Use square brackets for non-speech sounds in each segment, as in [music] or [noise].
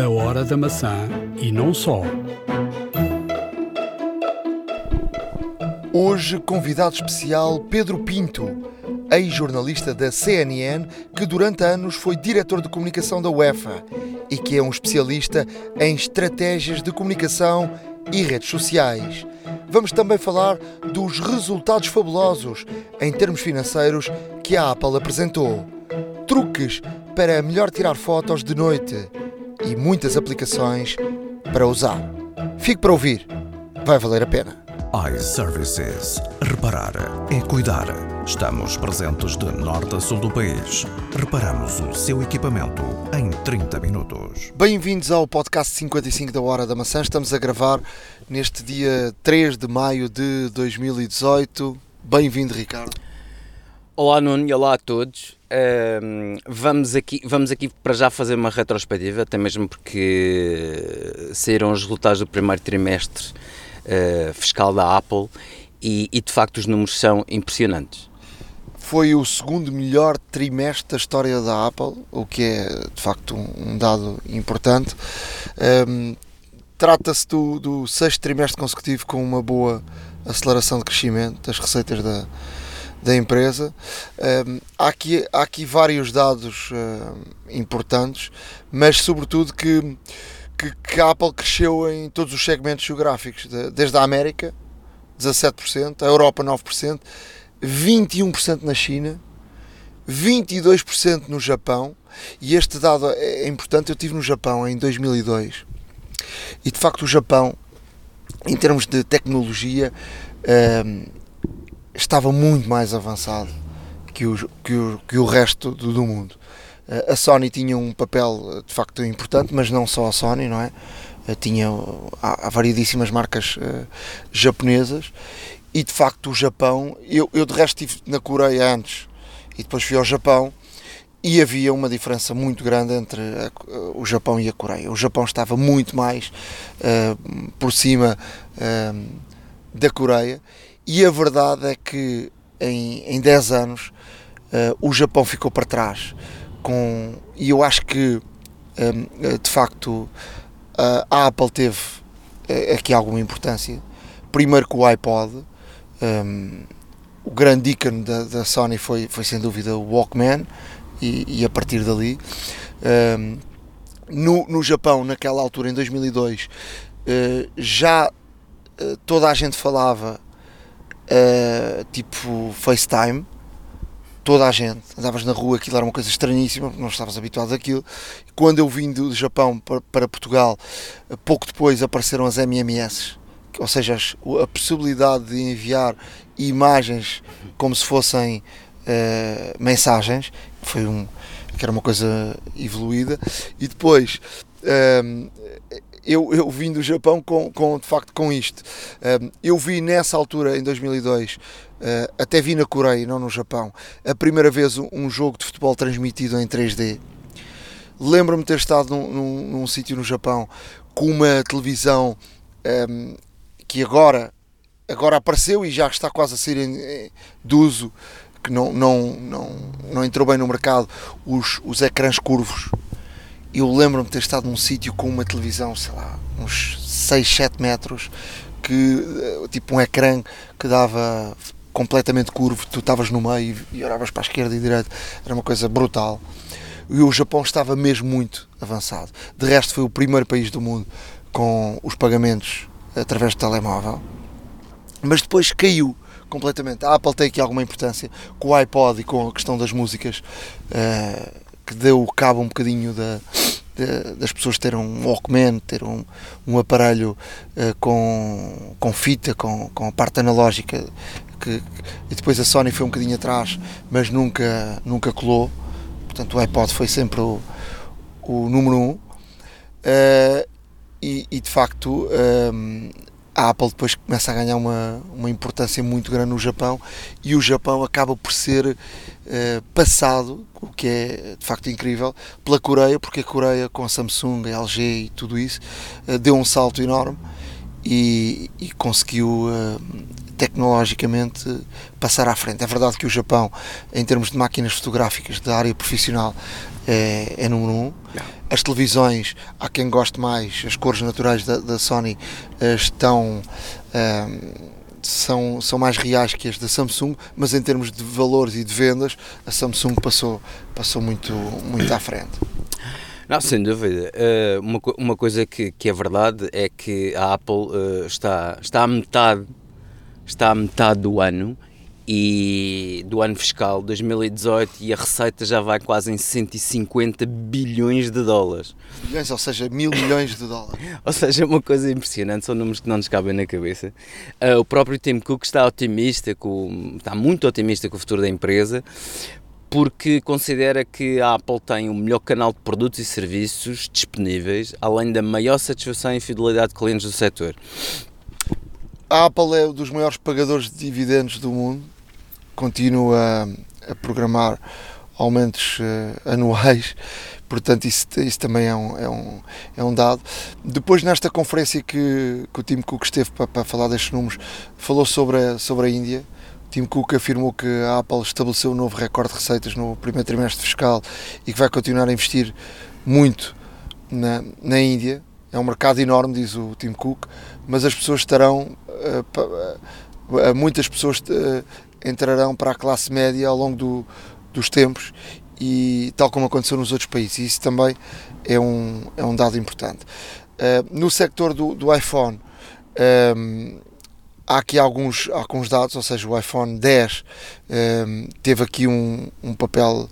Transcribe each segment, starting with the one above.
A Hora da Maçã e não só. Hoje, convidado especial Pedro Pinto, ex-jornalista da CNN, que durante anos foi diretor de comunicação da UEFA e que é um especialista em estratégias de comunicação e redes sociais. Vamos também falar dos resultados fabulosos em termos financeiros que a Apple apresentou. Truques para melhor tirar fotos de noite e muitas aplicações para usar. Fique para ouvir, vai valer a pena iServices. Reparar é cuidar. Estamos presentes de norte a sul do país. Reparamos o seu equipamento em 30 minutos. Bem-vindos ao podcast 55 da Hora da Maçã. Estamos a gravar neste dia 3 de maio de 2018. Bem-vindo, Ricardo. Olá, Nuno, e olá a todos. Um, vamos, aqui, vamos aqui para já fazer uma retrospectiva, até mesmo porque saíram os resultados do primeiro trimestre uh, fiscal da Apple e, e, de facto os números são impressionantes. Foi o segundo melhor trimestre da história da Apple, o que é de facto um, um dado importante. Um, Trata-se do, do sexto trimestre consecutivo com uma boa aceleração de crescimento das receitas da, da empresa. Um, há, aqui, há aqui vários dados uh, importantes, mas sobretudo que que, que, a Apple cresceu em todos os segmentos geográficos, desde a América, 17%, a Europa, 9%, 21% na China, 22% no Japão, e este dado é, é importante, eu estive no Japão em 2002, e de facto o Japão, em termos de tecnologia, um, estava muito mais avançado que o, que o, que o resto do, do mundo. A Sony tinha um papel de facto importante, mas não só a Sony, não é? Eh, tinha há, há variedíssimas marcas uh, japonesas e de facto o Japão, eu, eu de resto estive na Coreia antes e depois fui ao Japão e havia uma diferença muito grande entre a, o Japão e a Coreia. O Japão estava muito mais uh, por cima uh, da Coreia e a verdade é que em, em 10 anos o Japão ficou para trás com e eu acho que hum, de facto a Apple teve eh, aqui alguma importância. Primeiro com o iPod, um, o grande ícone da, da, Sony foi, foi sem dúvida o Walkman, e, e a partir dali. Um, no, no Japão, naquela altura, em 2002, uh, eh, já uh, toda a gente falava uh, tipo FaceTime, toda a gente, andavas na rua, aquilo era uma coisa estranhíssima, não estavas habituado àquilo. Quando eu vim do Japão para, para Portugal, pouco depois apareceram as MMS, ou seja, a possibilidade de enviar imagens como se fossem uh, mensagens, foi um, que era uma coisa evoluída, e depois uh, eu, eu vim do Japão com, com, de facto com isto. Eu vi nessa altura, em 2002, Uh, até vi na Coreia, não no Japão, a primeira vez um, jogo de futebol transmitido em 3D. Lembro-me ter estado num, num, num sítio no Japão com uma televisão um, que agora, agora apareceu e já está quase a ser em, de uso, que não, não, não, não entrou bem no mercado, os, os ecrãs curvos. Eu lembro-me de ter estado num sítio com uma televisão, sei lá, uns 6, 7 metros, que eh, tipo um ecrã que dava completamente curvo, tu estavas no meio e olhavas para a esquerda e direita, era uma coisa brutal. E o Japão estava mesmo muito avançado. De resto, foi o primeiro país do mundo com os pagamentos através do telemóvel, mas depois caiu completamente. A Apple tem aqui alguma importância com o iPod e com a questão das músicas, uh, que deu cabo um bocadinho da, de, das pessoas terem um Walkman, ter um, um aparelho uh, com, com fita, com, com a parte analógica que, e depois a Sony foi um bocadinho atrás, mas nunca, nunca colou. Portanto, o iPod foi sempre o, o número um. Uh, e, e, de facto, um, eh, a Apple depois começa a ganhar uma, uma importância muito grande no Japão e o Japão acaba por ser uh, passado, o que é de facto incrível, pela Coreia, porque a Coreia com a Samsung, a LG e tudo isso uh, deu um salto enorme e, e conseguiu tecnologicamente passar à frente. É verdade que o Japão, em termos de máquinas fotográficas da área profissional, é, é número um. As televisões, há quem goste mais, as cores naturais da, da Sony eh, estão. São, são mais reais que as da Samsung, mas em termos de valores e de vendas, a Samsung passou, passou muito, muito à frente. Não, sem dúvida. Uh, uma, uma coisa que, que é verdade é que a Apple uh, está, está à metade está à metade do ano e do ano fiscal 2018 e a receita já vai quase em 150 bilhões de dólares. Bilhões, ou seja, mil milhões de dólares. [laughs] ou seja, uma coisa impressionante, são números que não nos cabem na cabeça. Uh, o próprio Tim Cook está otimista, com, está muito otimista com o futuro da empresa, porque considera que a Apple tem o melhor canal de produtos e serviços disponíveis, além da maior satisfação e fidelidade de clientes do setor a Apple é um dos maiores pagadores de dividendos do mundo, continua a, programar aumentos uh, anuais, portanto isso, isso também é um, é, um, é um dado. Depois nesta conferência que, que o Tim Cook esteve para, para falar destes números, falou sobre a, sobre a Índia, Tim Cook afirmou que a Apple estabeleceu um novo recorde de receitas no primeiro trimestre fiscal e que vai continuar a investir muito na, na Índia, é um mercado enorme, diz o Tim Cook, mas as pessoas estarão, uh, muitas pessoas uh, entrarão para a classe média ao longo do, dos tempos e tal como aconteceu nos outros países. E isso também é um, é um dado importante. no sector do, do iPhone, um, há aqui alguns, alguns dados, ou seja, o iPhone 10 um, teve aqui um, um papel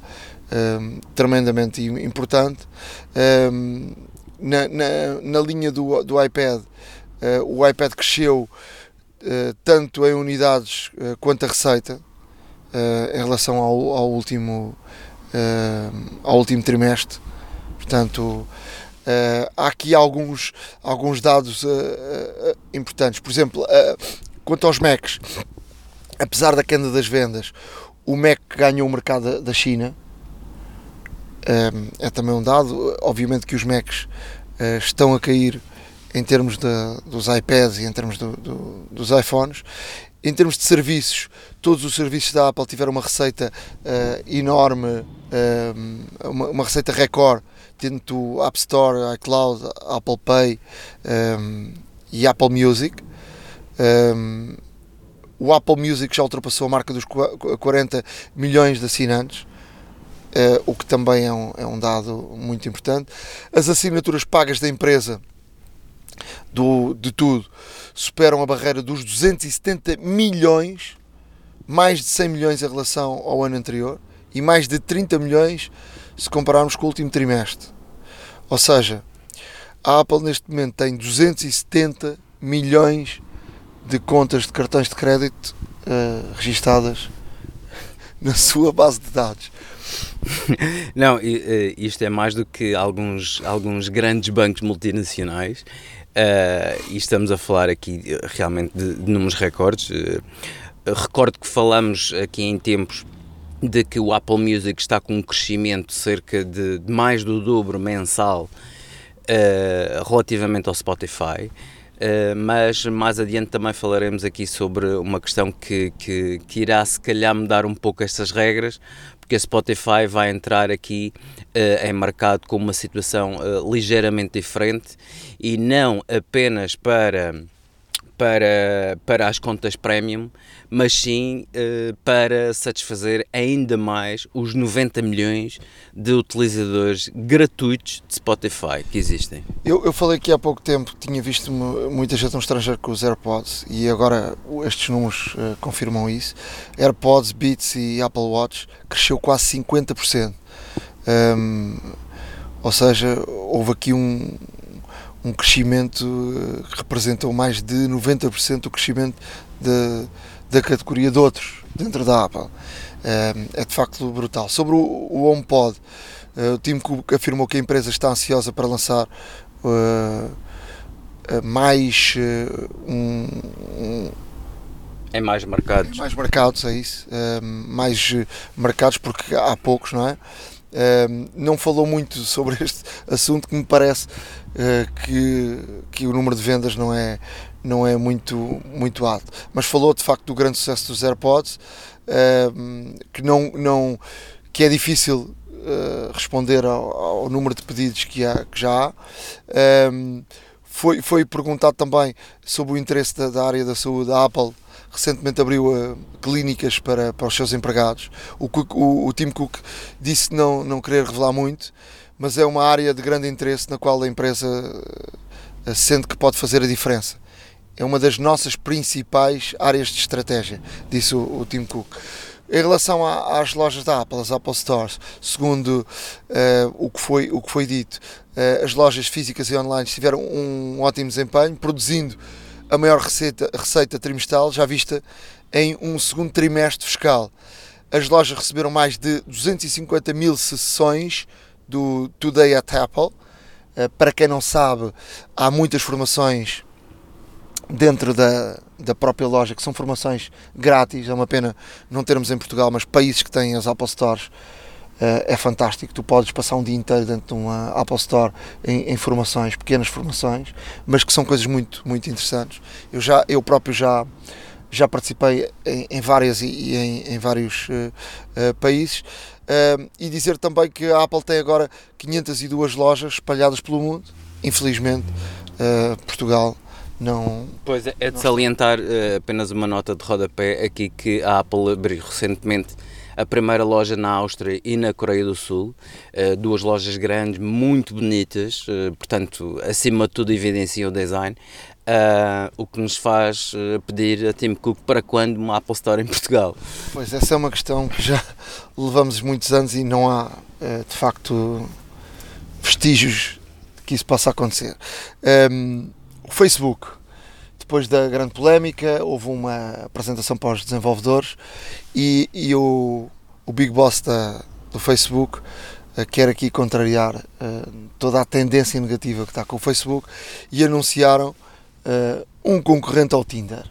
um, tremendamente importante. Na, na, na linha do, do iPad, uh, o iPad cresceu uh, tanto em unidades uh, quanto a receita em relação ao, ao último, ao último trimestre. Portanto, há aqui alguns, alguns dados importantes. Por exemplo, quanto aos Macs, apesar da queda das vendas, o Mac ganhou o mercado da China é também um dado. Obviamente que os Macs eh, estão a cair em termos de, dos iPads e em termos do, do, dos iPhones. Em termos de serviços, todos os serviços da Apple tiveram uma receita uh, enorme, uh, uma, uma, receita recorde, tendo App Store, iCloud, Apple Pay um, e Apple Music. Um, o Apple Music já ultrapassou a marca dos 40 milhões de assinantes. Uh, o que também é um, é um dado muito importante. As assinaturas pagas da empresa, do, de tudo, superam a barreira dos 270 milhões, mais de 100 milhões em relação ao ano anterior e mais de 30 milhões se compararmos com o último trimestre. Ou seja, a Apple neste momento tem 270 milhões de contas de cartões de crédito uh, registadas [laughs] na sua base de dados. Não, isto é mais do que alguns, alguns grandes bancos multinacionais. Uh, e estamos a falar aqui realmente de, de números recordes. Uh, recordo que falamos aqui em tempos de que o Apple Music está com um crescimento cerca de, de mais do dobro mensal uh, relativamente ao Spotify. Uh, mas mais adiante também falaremos aqui sobre uma questão que, que, que, irá se calhar mudar um pouco estas regras, porque a Spotify vai entrar aqui uh, em mercado com uma situação uh, ligeiramente diferente e não apenas para para, para as contas premium, mas sim uh, para satisfazer ainda mais os 90 milhões de utilizadores gratuitos de Spotify que existem. Eu, eu falei aqui há pouco tempo que tinha visto muita gente no estrangeiro com os AirPods e agora estes números uh, confirmam isso. AirPods, Beats e Apple Watch cresceu quase 50%. Um, ou seja, houve aqui um, um crescimento eh, que representou mais de 90% do crescimento de, da categoria de outros dentro da Apple. É, é de facto brutal. Sobre o, HomePod, uh, o Tim Cook afirmou que a empresa está ansiosa para lançar mais um, um em mais mercados. Mais mercados, é isso. mais mercados, porque há poucos, não é? não falou muito sobre [laughs] este assunto que me parece que, que o número de vendas não é, não é muito, muito alto. Mas falou de facto do grande sucesso dos AirPods, uh, que, não, não, que é difícil uh, responder ao, ao, número de pedidos que, há, que já há. Foi, foi perguntado também sobre o interesse da, da área da saúde. A Apple recentemente abriu uh, clínicas para, para os seus empregados. O, o, o Tim Cook disse não, não querer revelar muito, mas é uma área de grande interesse na qual a empresa uh, sente que pode fazer a diferença. É uma das nossas principais áreas de estratégia, disse o, o Tim Cook. Em relação às lojas da Apple, as Apple Stores, segundo uh, o, que foi, o que foi dito, uh, as lojas físicas e online tiveram um ótimo desempenho, produzindo a maior receita, receita trimestral já vista em um segundo trimestre fiscal. As lojas receberam mais de 250 mil sessões do Today at Apple. Uh, para quem não sabe, há muitas formações dentro da, da própria loja, que são formações grátis. É uma pena não termos em Portugal, mas países que têm as Apple Stores uh, é fantástico. Tu podes passar um dia inteiro dentro de uma Apple Store em, em, formações, pequenas formações, mas que são coisas muito, muito interessantes. Eu, já, eu próprio já, já participei em, em várias e, em, em vários uh, uh, países. e dizer também que a Apple tem agora 502 lojas espalhadas pelo mundo. Infelizmente, Portugal não. Pois é, é de salientar uh, apenas uma nota de rodapé aqui que a Apple abriu recentemente a primeira loja na Áustria e na Coreia do Sul, uh, duas lojas grandes, muito bonitas, uh, portanto, acima de tudo evidenciam o design, o que nos faz pedir a Tim Cook para quando uma Apple Store em Portugal. Pois, essa é uma questão que já levamos muitos anos e não há, de facto, vestígios de que isso possa acontecer. Um, o Facebook, depois da grande polémica, houve uma apresentação para os desenvolvedores e, e o, o Big Boss da, do Facebook uh, quer aqui contrariar uh, toda a tendência negativa que está com o Facebook e anunciaram uh, um concorrente ao Tinder.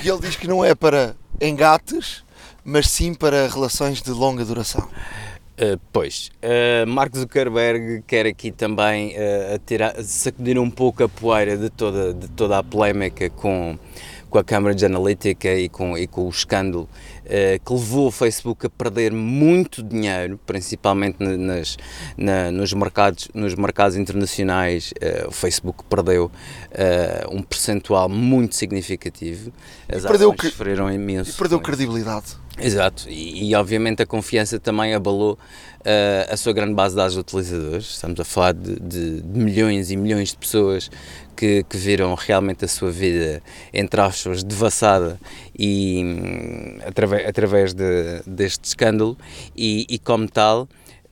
Que ele diz que não é para engates, mas sim para relações de longa duração. Uh, pois, uh, Mark Zuckerberg quer aqui também uh, tirar, sacudir um pouco a poeira de toda, de toda a polémica com, com a Cambridge Analytica e com, e com o escândalo que levou o Facebook a perder muito dinheiro, principalmente nas, na, nos, mercados, nos mercados internacionais. o Facebook perdeu um percentual muito significativo. As e perdeu, sofreram imenso. E perdeu credibilidade. Exato, e, e, obviamente a confiança também abalou uh, a sua grande base de dados de utilizadores. Estamos a falar de, de, de milhões e milhões de pessoas que, que, viram realmente a sua vida, entre aspas, devassada e, através, através de, deste escândalo, e, e como tal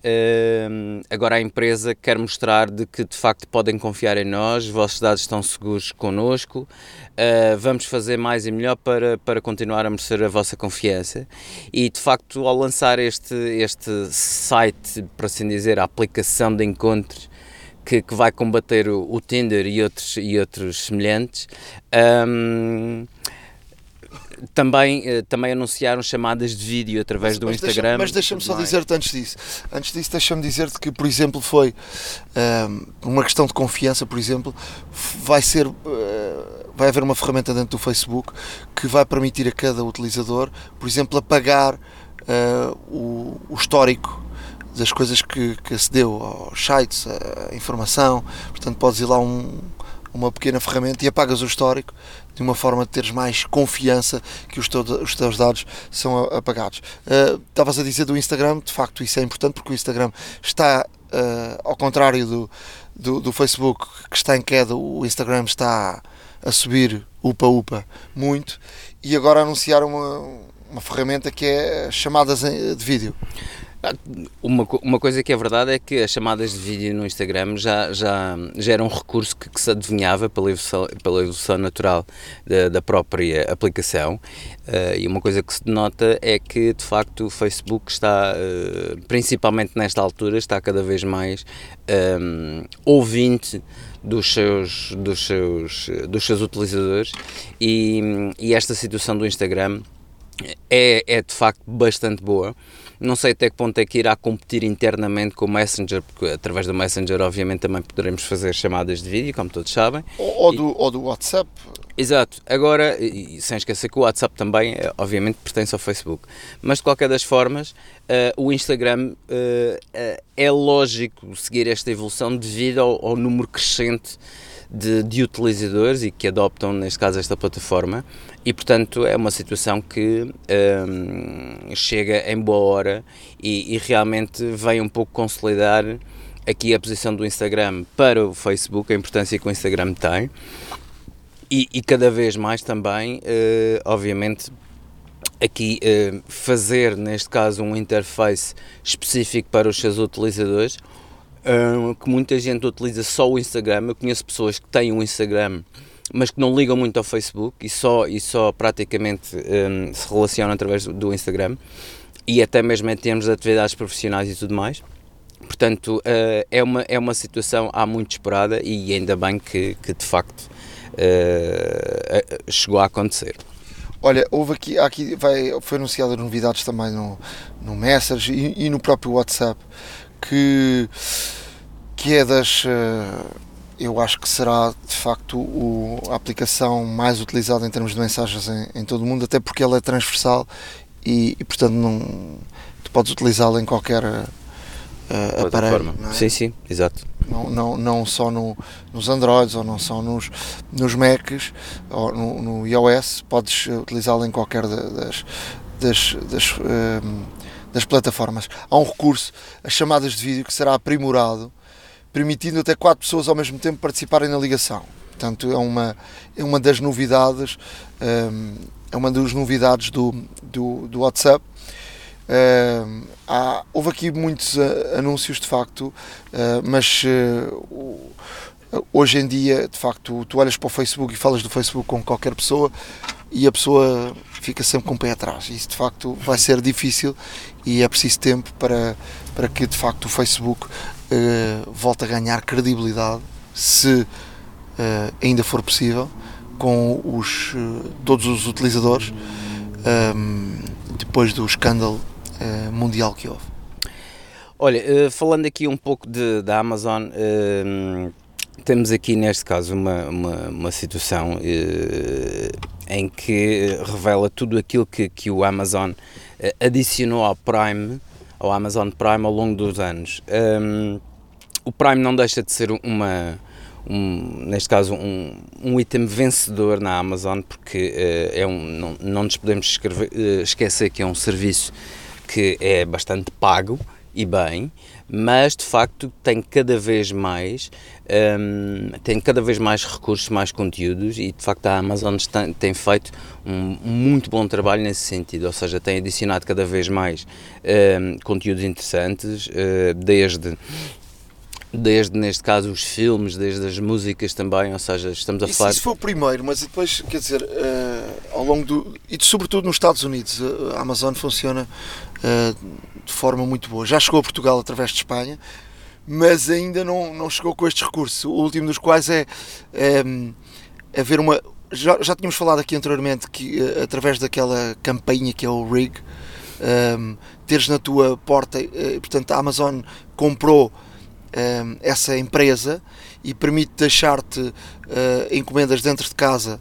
Uh, agora a empresa quer mostrar de que de facto podem confiar em nós, os vossos dados estão seguros connosco, uh, vamos fazer mais e melhor para, para continuar a merecer a vossa confiança. E de facto, ao lançar este, este site, por assim dizer, a aplicação de encontros que, que vai combater o, o Tinder e outros, e outros semelhantes. Um, também, eh, também anunciaram chamadas de vídeo através mas, do mas Instagram. Deixa, mas deixa-me só dizer-te antes disso. Antes disso, deixa-me dizer-te que, por exemplo, foi um, uma questão de confiança, por exemplo, vai ser. Uh, vai haver uma ferramenta dentro do Facebook que vai permitir a cada utilizador, por exemplo, apagar uh, o, o histórico das coisas que, que acedeu aos sites, a informação. Portanto, podes ir lá um, uma pequena ferramenta e apagas o histórico de uma forma de teres mais confiança que os, teus, os teus dados são apagados. Uh, estavas a dizer do Instagram, de facto isso é importante porque o Instagram está, uh, ao contrário do, do, do, Facebook, que está em queda, o Instagram está a subir upa-upa muito e agora anunciaram uma, uma ferramenta que é chamadas de vídeo. Uma, uma coisa que é verdade é que as chamadas de vídeo no Instagram já, já, já era um recurso que, que se adivinhava pela evolução, pela evolução natural da, da própria aplicação. Uh, e uma coisa que se denota é que de facto o Facebook está, uh, principalmente nesta altura, está cada vez mais um, eh, ouvinte dos seus, dos seus, dos seus utilizadores. E, e esta situação do Instagram é, é de facto bastante boa Não sei até que ponto é que irá competir internamente com o Messenger, porque através do Messenger, obviamente, também poderemos fazer chamadas de vídeo, como todos sabem. Ou, ou do, ou do WhatsApp. Exato. Agora, e, e sem esquecer que o WhatsApp também, eh, obviamente, pertence ao Facebook. Mas, de qualquer das formas, uh, o Instagram uh, uh, é lógico seguir esta evolução devido ao, ao número crescente de, de, utilizadores e que adoptam, neste caso, esta plataforma. E, portanto, é uma situação que um, chega em boa hora e, e realmente vem um pouco consolidar aqui a posição do Instagram para o Facebook, a importância que o Instagram tem. E, e cada vez mais também, uh, obviamente, aqui uh, fazer, neste caso, um interface específico para os seus utilizadores, uh, que muita gente utiliza só o Instagram. Eu conheço pessoas que têm um Instagram, mas que não ligam muito ao Facebook e só, e só praticamente um, se relacionam através do Instagram e até mesmo em termos de atividades profissionais e tudo mais. Portanto, é, uma, é uma situação há muito esperada e ainda bem que, que de facto uh, chegou a acontecer. Olha, houve aqui, aqui vai, foi anunciada novidades também no, no Message e, e, no próprio WhatsApp que, que é das. Uh, eu acho que será de facto o, a aplicação mais utilizada em termos de mensagens em, em todo o mundo, até porque ela é transversal e, e portanto não, tu podes utilizá-la em qualquer uh, aparelho. É? Sim, sim, exato não, não, não só no, nos Androids ou não só nos, nos Macs ou no, no iOS, podes utilizá-lo em qualquer das, das, das, um, das plataformas. Há um recurso, as chamadas de vídeo, que será aprimorado, permitindo até quatro pessoas ao mesmo tempo participarem na ligação. Portanto, é uma, é uma das novidades, um, é uma das novidades do, do, do WhatsApp Uh, há, houve aqui muitos uh, anúncios de facto, uh, mas hoje em dia, de facto, tu olhas para o Facebook e falas do Facebook com qualquer pessoa e a pessoa fica sempre com o pé atrás. Isso de facto vai ser difícil e é preciso tempo para, para que de facto o Facebook volte a ganhar credibilidade, se ainda for possível, com os, todos os utilizadores. Um, depois do escândalo uh, mundial que houve. Olha, falando aqui um pouco de, da Amazon, uh, temos aqui neste caso uma, uma, uma situação em que revela tudo aquilo que, que o Amazon adicionou ao Prime, ao Amazon Prime ao longo dos anos. Um, o Prime não deixa de ser uma, um, neste caso, um, um item vencedor na Amazon, porque uh, é um, não, não nos podemos escrever, uh, esquecer que é um serviço que é bastante pago e bem, mas de facto tem cada vez mais um, tem cada vez mais recursos, mais conteúdos e de facto a Amazon tem, tem feito um, muito bom trabalho nesse sentido, ou seja, tem adicionado cada vez mais um, conteúdos interessantes, uh, desde desde neste caso os filmes, desde as músicas também, ou seja, estamos a isso, falar. Isso foi o primeiro, mas depois, quer dizer, uh, ao longo do. e sobretudo nos Estados Unidos, a Amazon funciona uh, de forma muito boa. Já chegou a Portugal através de Espanha, mas ainda não, não chegou com estes recursos. O último dos quais é, é haver uma. Já, já tínhamos falado aqui anteriormente que uh, através daquela campainha que é o Rig, um, teres na tua porta, portanto a Amazon comprou Ehm, essa empresa e permite deixar-te eh, encomendas dentro de casa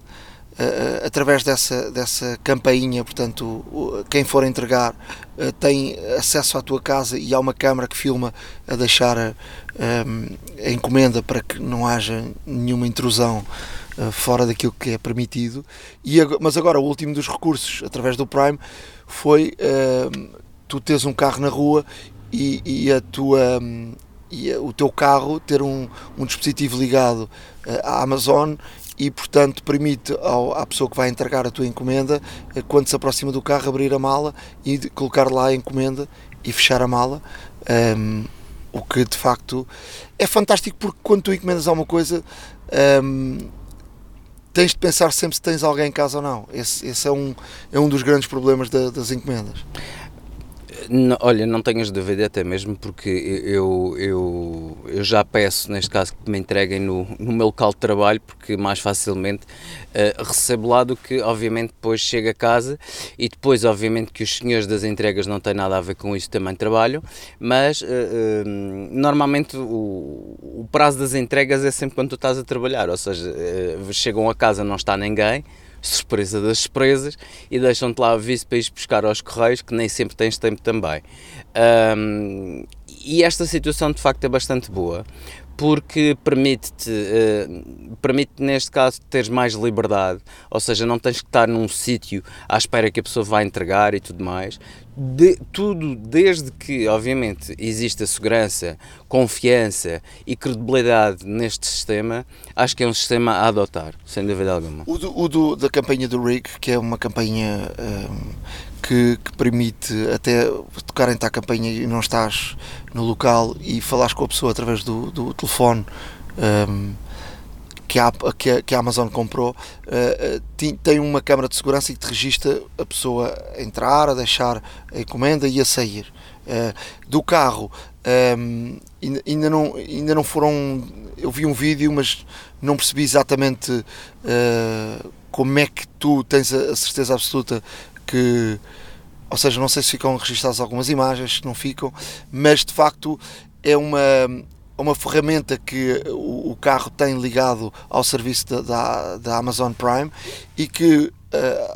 Uh, através dessa, dessa campainha, portanto, quem for entregar uh, tem acesso à tua casa e há uma câmara que filma a deixar a, ehm, a encomenda para que não haja nenhuma intrusão uh, fora daquilo que é permitido. E, mas agora, o último dos recursos, através do Prime, foi ehm, tu teres um carro na rua e, e a tua. Um, e o teu carro ter um, um dispositivo ligado eh, à Amazon e portanto permite ao, à pessoa que vai entregar a tua encomenda eh, quando se aproxima do carro abrir a mala e colocar lá a encomenda e fechar a mala um, ehm, o que de facto é fantástico porque quando tu encomendas alguma coisa um, ehm, tens de pensar sempre se tens alguém em casa ou não. Esse, esse é, um, é um dos grandes problemas da, das encomendas Não, olha, não tenhas dúvida, até mesmo porque eu, eu, eu já peço, neste caso, que me entreguem no, no meu local de trabalho, porque mais facilmente uh, recebo lá do que, obviamente, depois chego a casa e depois, obviamente, que os senhores das entregas não têm nada a ver com isso, também trabalham, mas uh, uh, normalmente o, o, prazo das entregas é sempre quando tu estás a trabalhar, ou seja, chegam a casa, não está ninguém surpresa das surpresas, e deixam-te lá aviso para ir buscar aos correios, que nem sempre tens tempo também. Um, e esta situação de facto é bastante boa, porque permite-te, uh, permite neste caso teres mais liberdade, ou seja, não tens que estar num sítio à espera que a pessoa vá entregar e tudo mais. De, tudo desde que, obviamente, exista segurança, confiança e credibilidade neste sistema, acho que é um sistema a adotar, sem dúvida alguma. O, do, o do, da campanha do RIG, que é uma campanha um, que, que, permite até tocarem-te a campanha e não estás no local e falares com a pessoa através do, do telefone. Um, que a, que a, que a Amazon comprou uh, tem uma câmara de segurança que te registra a pessoa a entrar, a deixar a encomenda e a sair. Uh, do carro um, ainda, não, ainda não foram. Eu vi um vídeo, mas não percebi exatamente uh, como é que tu tens a certeza absoluta que. Ou seja, não sei se ficam registradas algumas imagens, se não ficam, mas de facto é uma, uma ferramenta que o, o carro tem ligado ao serviço da, da, da Amazon Prime e que uh,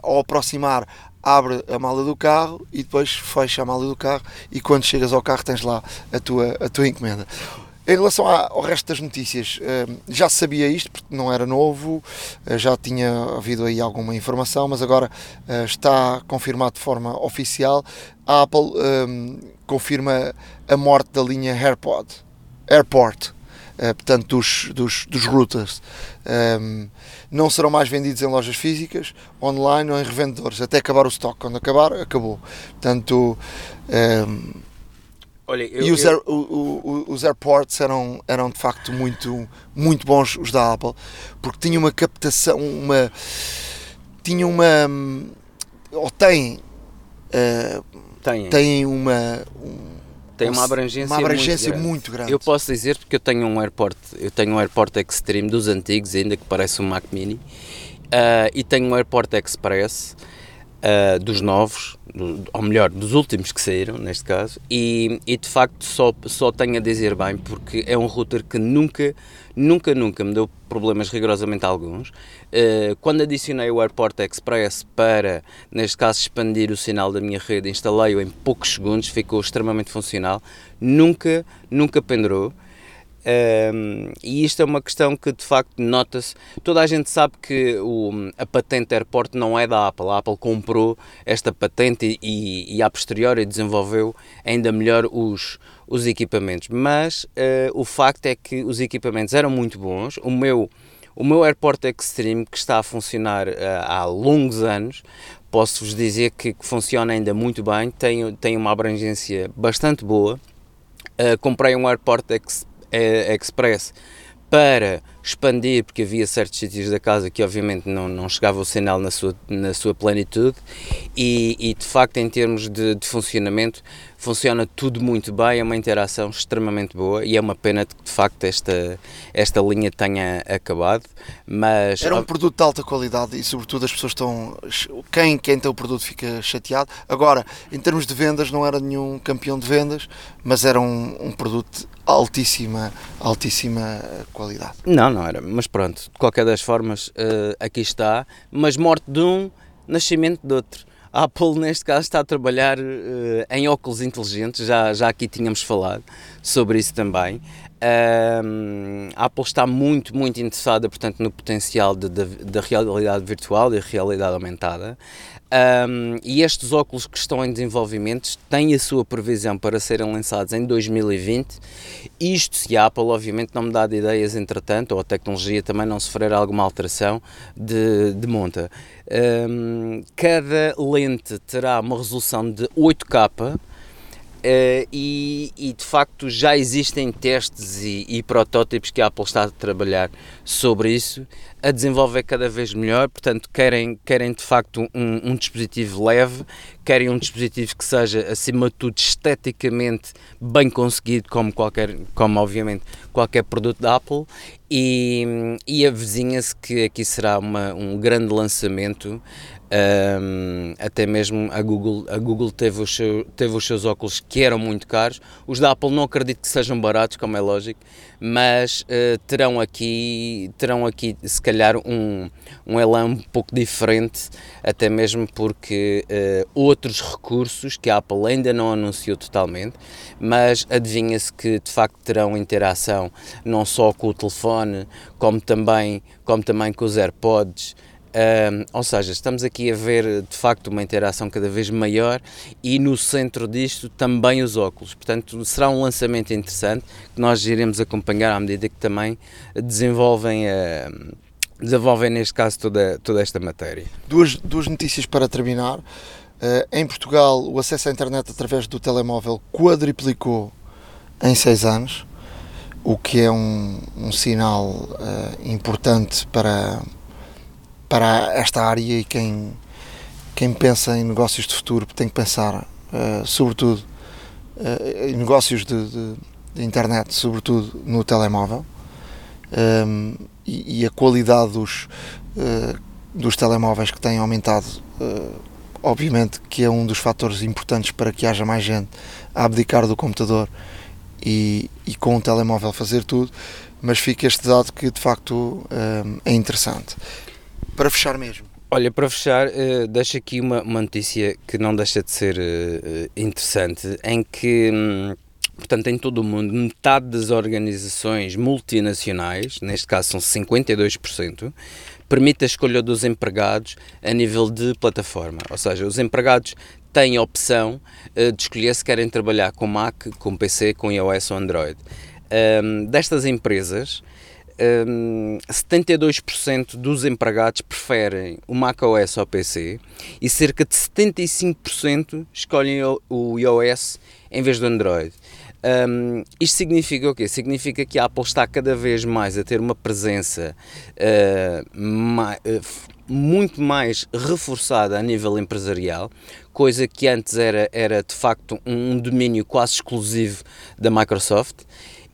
ao aproximar abre a mala do carro e depois fecha a mala do carro e quando chegas ao carro tens lá a tua, a tua encomenda. Em relação ao resto das notícias, eh, já sabia isto porque não era novo, eh, já tinha havido aí alguma informação, mas agora está confirmado de forma oficial. A Apple confirma a morte da linha AirPod Airport, uh, portanto, dos, dos, dos routers. Um, ehm, não serão mais vendidos em lojas físicas, online ou em revendedores, até acabar o stock. Quando acabar, acabou. Portanto, um, ehm, Olha, eu, e os, eu... Air, o, o, os airports eram, eram de facto muito, muito bons, os da Apple, porque tinham uma captação, uma. tinham uma. ou têm. Uh, têm. têm uma. Um, tem uma abrangência, uma abrangência muito, muito, grande. Eu posso dizer porque eu tenho um airport, eu tenho um airport Extreme dos antigos, ainda que parece um Mac Mini, uh, e tenho um airport Express uh, dos novos, do, ou melhor, dos últimos que saíram, neste caso, e, e de facto só, só tenho a dizer bem, porque é um router que nunca, nunca, nunca me deu problemas rigorosamente alguns. Uh, quando adicionei o Airport Express para, neste caso, expandir o sinal da minha rede, instalei-o em poucos segundos, ficou extremamente funcional, nunca, nunca pendurou. Um, e isto é uma questão que de facto nota-se. Toda a gente sabe que o, a patente Airport não é da Apple. A Apple comprou esta patente e, e a posteriori desenvolveu ainda melhor os, os equipamentos. Mas uh, o facto é que os equipamentos eram muito bons. O meu, o meu Airport Extreme, que está a funcionar uh, há longos anos, posso-vos dizer que, que, funciona ainda muito bem, tem, tem uma abrangência bastante boa. Uh, comprei um Airport Extreme é, Express para expandir, porque havia certos sítios da casa que obviamente não, não chegava o sinal na sua, na sua plenitude e, e de facto em termos de, de, funcionamento funciona tudo muito bem, é uma interação extremamente boa e é uma pena que de facto esta, esta linha tenha acabado, mas... Era um produto de alta qualidade e sobretudo as pessoas estão... Quem, quem tem o produto fica chateado. Agora, em termos de vendas não era nenhum campeão de vendas, mas era um, um produto altíssima, altíssima qualidade. Não, não era, mas pronto, de qualquer das formas, uh, aqui está, mas morte de um, nascimento de outro. A Apple, neste caso, está a trabalhar uh, em óculos inteligentes, já, já aqui tínhamos falado sobre isso também. A Apple está muito, muito interessada, portanto, no potencial da realidade virtual e realidade aumentada. Um, e estes óculos que estão em desenvolvimento têm a sua previsão para serem lançados em 2020. Isto se a Apple, obviamente, não me dá de ideias entretanto, ou a tecnologia também não sofrer alguma alteração de, de monta. Um, cada lente terá uma resolução de 8K Uh, e, e, de facto já existem testes e, e, protótipos que a Apple está a trabalhar sobre isso, a desenvolver cada vez melhor. Portanto, querem, querem de facto um, um dispositivo leve, querem um dispositivo que seja, acima de tudo, esteticamente bem conseguido, como qualquer, como obviamente qualquer produto da Apple, e, e avizinha-se que aqui será uma, um grande lançamento um, até mesmo a Google, a Google teve, os seu, teve os seus óculos que eram muito caros. Os da Apple não acredito que sejam baratos, como é lógico, mas uh, terão aqui, terão aqui se calhar um, um elan um pouco diferente, até mesmo porque uh, outros recursos que a Apple ainda não anunciou totalmente, mas adivinha-se que de facto terão interação não só com o telefone, como também, como também com os AirPods. Um, ou seja, estamos aqui a ver de facto uma interação cada vez maior e no centro disto também os óculos. Portanto, será um lançamento interessante que nós iremos acompanhar à medida que também desenvolvem, uh, desenvolvem neste caso toda, toda esta matéria. Duas, duas notícias para terminar. Uh, em Portugal, o acesso à internet através do telemóvel quadriplicou em seis anos, o que é um, um sinal uh, importante para para esta área e quem, quem pensa em negócios de futuro tem que pensar, uh, sobretudo, uh, em negócios de, de, de, internet, sobretudo no telemóvel. Um, e, e, a qualidade dos, uh, dos telemóveis que têm aumentado, obviamente que é um dos fatores importantes para que haja mais gente a abdicar do computador e, e com o telemóvel fazer tudo, mas fica este dado que de facto é interessante para fechar mesmo? Olha, para fechar, uh, deixo aqui uma, uma notícia que não deixa de ser uh, interessante, em que, hum, portanto, em todo o mundo, metade das organizações multinacionais, neste caso são 52%, permite a escolha dos empregados a nível de plataforma. Ou seja, os empregados têm a opção uh, de escolher se querem trabalhar com Mac, com PC, com iOS ou Android. Um, destas empresas, um, 72% dos empregados preferem o macOS ao PC e cerca de 75% escolhem o iOS em vez do Android. Um, isto significa o quê? Significa que a Apple está cada vez mais a ter uma presença uh, uh, muito mais reforçada a nível empresarial, coisa que antes era, era de facto um domínio quase exclusivo da Microsoft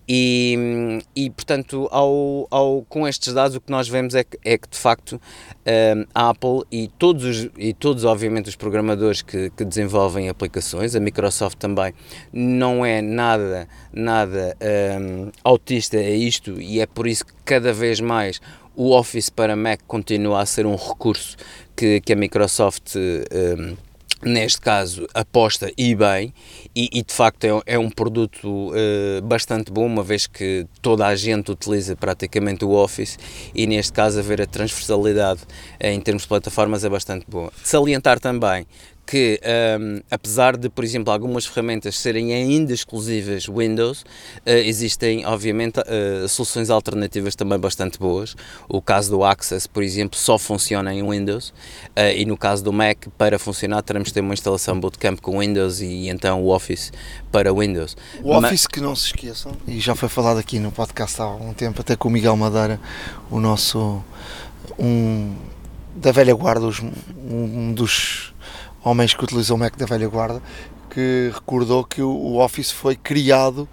e, e portanto, ao, ao, com estes dados, o que nós vemos é que, é que de facto, um, a Apple e todos, os, e todos, obviamente, os programadores que, que, desenvolvem aplicações, a Microsoft também, não é nada, nada um, autista a isto, e é por isso que cada vez mais o Office para Mac continua a ser um recurso que, que a Microsoft. Um, neste caso, aposta e bem, e, e de facto é, é um produto uh, bastante bom, uma vez que toda a gente utiliza praticamente o Office, e neste caso, haver a transversalidade uh, em termos de plataformas é bastante boa. Salientar também que, um, apesar de, por exemplo, algumas ferramentas serem ainda exclusivas Windows, uh, existem, obviamente, uh, soluções alternativas também bastante boas. O caso do Access, por exemplo, só funciona em Windows, uh, e no caso do Mac, para funcionar, teremos de ter uma instalação bootcamp com Windows e então o Office para Windows. O Office, que não se esqueçam, e já foi falado aqui no podcast há algum tempo, até com o Miguel Madeira, o nosso. um da velha guarda, um dos homens que utilizam o Mac da velha guarda, que recordou que o Office foi criado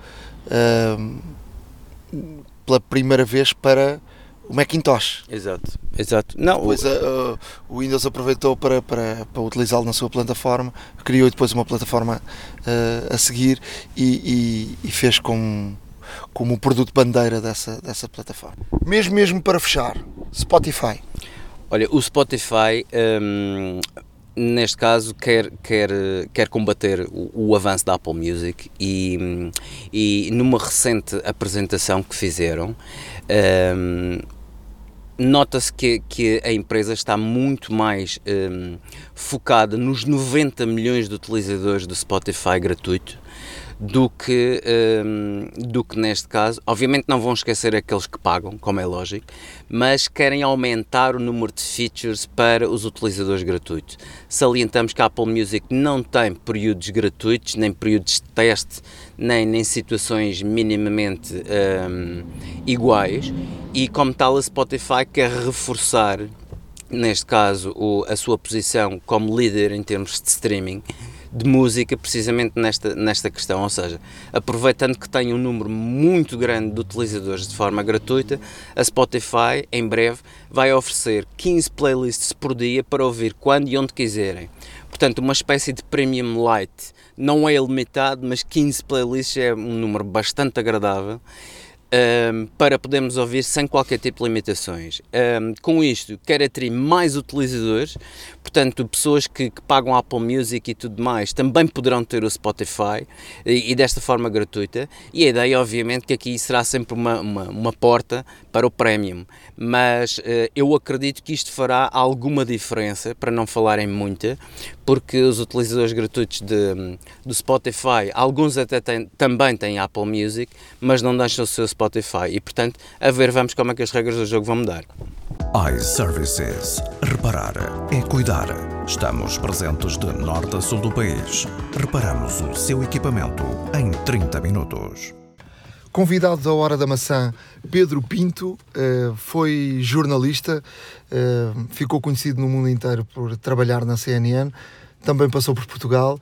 uh, pela primeira vez para o Macintosh. Exato, exato. Não, depois o... o Windows aproveitou para, para, para utilizá-lo na sua plataforma, criou depois uma plataforma uh, a seguir e, e, e, fez como, como o produto bandeira dessa, dessa plataforma. Mesmo mesmo para fechar, Spotify. Olha, o Spotify neste caso, quer, quer, quer combater o, o, avanço da Apple Music e, e numa recente apresentação que fizeram, um, nota-se que, que a empresa está muito mais um, focada nos 90 milhões de utilizadores do Spotify gratuito do que, um, do que neste caso. Obviamente não vão esquecer aqueles que pagam, como é lógico, mas querem aumentar o número de features para os utilizadores gratuitos. Salientamos que a Apple Music não tem períodos gratuitos, nem períodos de teste, nem, nem situações minimamente um, iguais, e como tal a Spotify quer reforçar neste caso, o, a sua posição como líder em termos de streaming de música precisamente nesta, nesta questão, ou seja, aproveitando que tem um número muito grande de utilizadores de forma gratuita, a Spotify em breve vai oferecer 15 playlists por dia para ouvir quando e onde quiserem. Portanto, uma espécie de premium light. Não é ilimitado, mas 15 playlists é um número bastante agradável um, para podermos ouvir sem qualquer tipo de limitações. Um, com isto, quero atrair mais utilizadores, portanto, pessoas que, que, pagam Apple Music e tudo mais também poderão ter o Spotify e, e, desta forma gratuita. E a ideia, obviamente, que aqui será sempre uma, uma, uma porta para o Premium, mas uh, eu acredito que isto fará alguma diferença, para não falarem muita, porque os utilizadores gratuitos de, do Spotify, alguns até têm, também têm Apple Music, mas não deixam o seu Spotify. E portanto, a ver, vamos como é que as regras do jogo vão mudar. iServices. Reparar é cuidar. Estamos presentes de norte a sul do país. Reparamos o seu equipamento em 30 minutos. Convidado da Hora da Maçã, Pedro Pinto, eh, foi jornalista, eh, ficou conhecido no mundo inteiro por trabalhar na CNN, também passou por Portugal,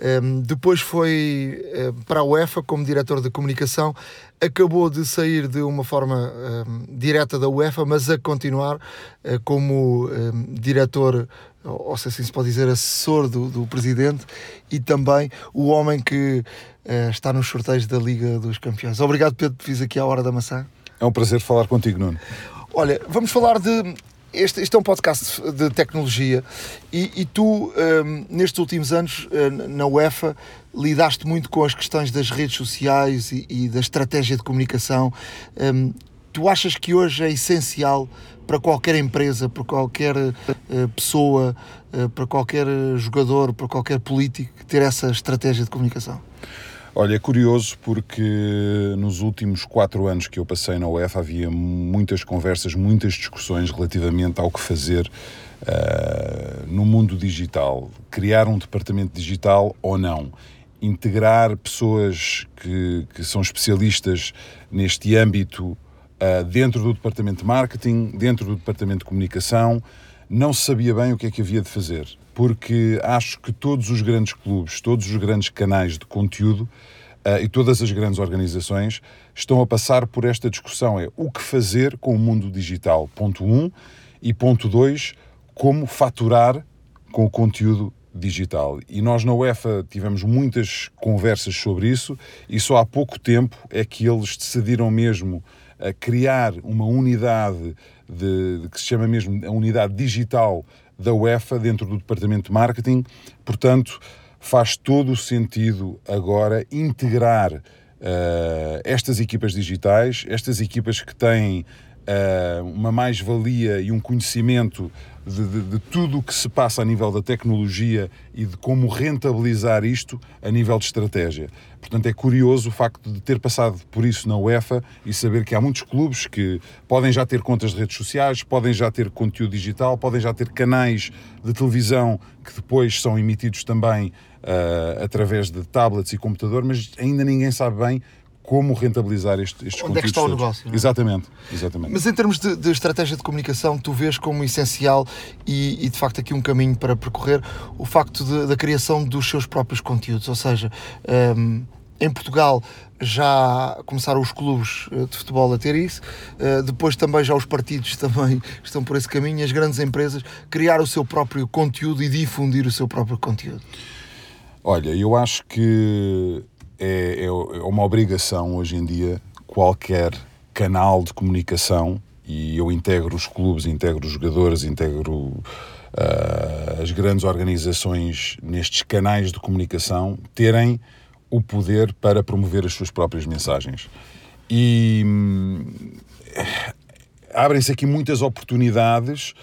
eh, depois foi para a UEFA como diretor de comunicação, acabou de sair de uma forma direta da UEFA, mas a continuar como diretor ou se assim se pode dizer, assessor do, do presidente e também o homem que uh, está nos sorteios da Liga dos Campeões. Obrigado, Pedro, por vir aqui à Hora da Maçã. É um prazer falar contigo, Nuno. Olha, vamos falar de. Este, este é um podcast de tecnologia e, e tu, um, ehm, nestes últimos anos, uh, na UEFA, lidaste muito com as questões das redes sociais e, e da estratégia de comunicação. Um, ehm, tu achas que hoje é essencial para qualquer empresa, para qualquer uh, pessoa, uh, para qualquer jogador, para qualquer político ter essa estratégia de comunicação? Olha, é curioso porque nos últimos quatro anos que eu passei na UEFA havia muitas conversas, muitas discussões relativamente ao que fazer uh, no mundo digital. Criar um departamento digital ou não. Integrar pessoas que, que são especialistas neste âmbito uh, dentro do departamento de marketing, dentro do departamento de comunicação, não se sabia bem o que é que havia de fazer, porque acho que todos os grandes clubes, todos os grandes canais de conteúdo uh, e todas as grandes organizações estão a passar por esta discussão: é o que fazer com o mundo digital, ponto 1, um, e ponto 2, como faturar com o conteúdo digital. E nós na UEFA tivemos muitas conversas sobre isso e só há pouco tempo é que eles decidiram mesmo a criar uma unidade de, de, que se chama mesmo a unidade digital da UEFA dentro do departamento de marketing. Portanto, faz todo o sentido agora integrar uh, estas equipas digitais, estas equipas que têm uh, uma mais-valia e um conhecimento de, de, de tudo o que se passa a nível da tecnologia e de como rentabilizar isto a nível de estratégia. Portanto, é curioso o facto de ter passado por isso na UEFA e saber que há muitos clubes que podem já ter contas de redes sociais, podem já ter conteúdo digital, podem já ter canais de televisão que depois são emitidos também uh, através de tablets e computador, mas ainda ninguém sabe bem como rentabilizar este, estes Onde conteúdos. Onde é que está o negócio? É? Exatamente, exatamente. Mas em termos de, de, estratégia de comunicação, tu vês como essencial e, e, de facto aqui um caminho para percorrer o facto de, da criação dos seus próprios conteúdos, ou seja, um, em Portugal já começaram os clubes eh, de futebol a ter isso, uh, depois também já os partidos [laughs] também estão por esse caminho, as grandes empresas criar o seu próprio conteúdo e difundir o seu próprio conteúdo. Olha, eu acho que é, é, é uma obrigação hoje em dia qualquer canal de comunicação e eu integro os clubes, integro os jogadores, integro uh, as grandes organizações nestes canais de comunicação terem o poder para promover as suas próprias mensagens. E hum, abrem-se aqui muitas oportunidades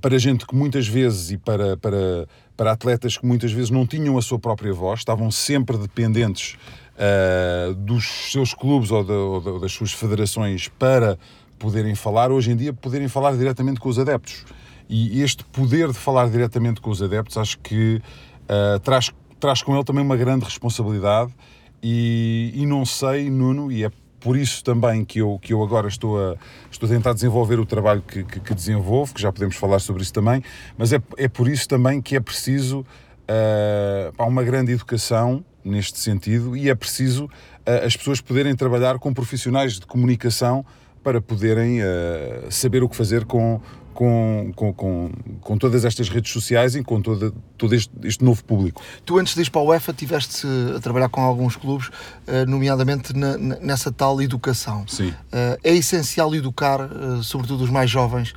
para, gente que muitas vezes e para, para para atletas que muitas vezes não tinham a sua própria voz, estavam sempre dependentes uh, dos seus clubes ou, de, ou, das suas federações para poderem falar, hoje em dia poderem falar diretamente com os adeptos. E este poder de falar diretamente com os adeptos acho que uh, traz, traz com ele também uma grande responsabilidade e, e não sei, Nuno, e é por isso também que eu, que eu agora estou a, estou a tentar desenvolver o trabalho que, que, que desenvolvo, que já podemos falar sobre isso também, mas é, é por isso também que é preciso uh, uma grande educação neste sentido e é preciso uh, as pessoas poderem trabalhar com profissionais de comunicação para poderem uh, saber o que fazer com, com, com, com, com, todas estas redes sociais e com todo, todo este, este, novo público. Tu, antes de ir para a UEFA, tiveste a trabalhar com alguns clubes, eh, nomeadamente na, nessa tal educação. Sim. Eh, é essencial educar, eh, sobretudo os mais jovens,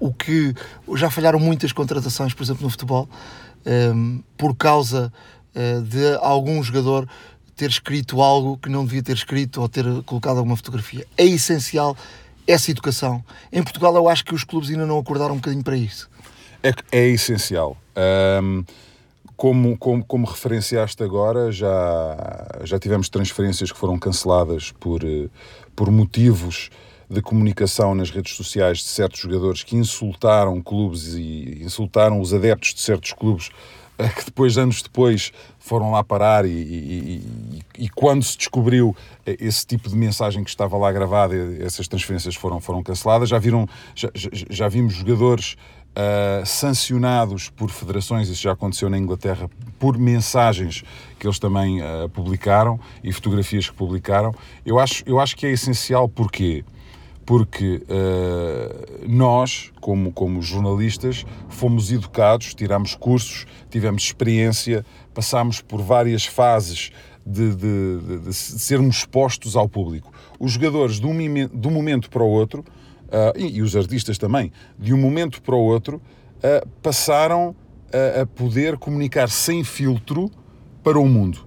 o que já falharam muitas contratações, por exemplo, no futebol, por causa de algum jogador ter escrito algo que não devia ter escrito ou ter colocado alguma fotografia. É essencial essa educação. Em Portugal, eu acho que os clubes ainda não acordaram um bocadinho para isso. É, é essencial. Um, como, como, como referenciaste agora, já, já tivemos transferências que foram canceladas por, eh, por motivos de comunicação nas redes sociais de certos jogadores que insultaram clubes e insultaram os adeptos de certos clubes [laughs] que depois, anos depois, foram lá parar e, e, e, e, quando se descobriu esse tipo de mensagem que estava lá gravada, essas transferências foram, foram canceladas. Já, viram, já, já vimos jogadores uh, sancionados por federações, isso já aconteceu na Inglaterra, por mensagens que eles também uh, publicaram e fotografias que publicaram. Eu acho, eu acho que é essencial, porquê? Porque uh, nós, como, como jornalistas, fomos educados, tiramos cursos, tivemos experiência, passámos por várias fases de, de, de, de sermos expostos ao público. Os jogadores, de um, de um momento para o outro, uh, e, e, os artistas também, de um momento para o outro, uh, passaram a, a poder comunicar sem filtro para o mundo.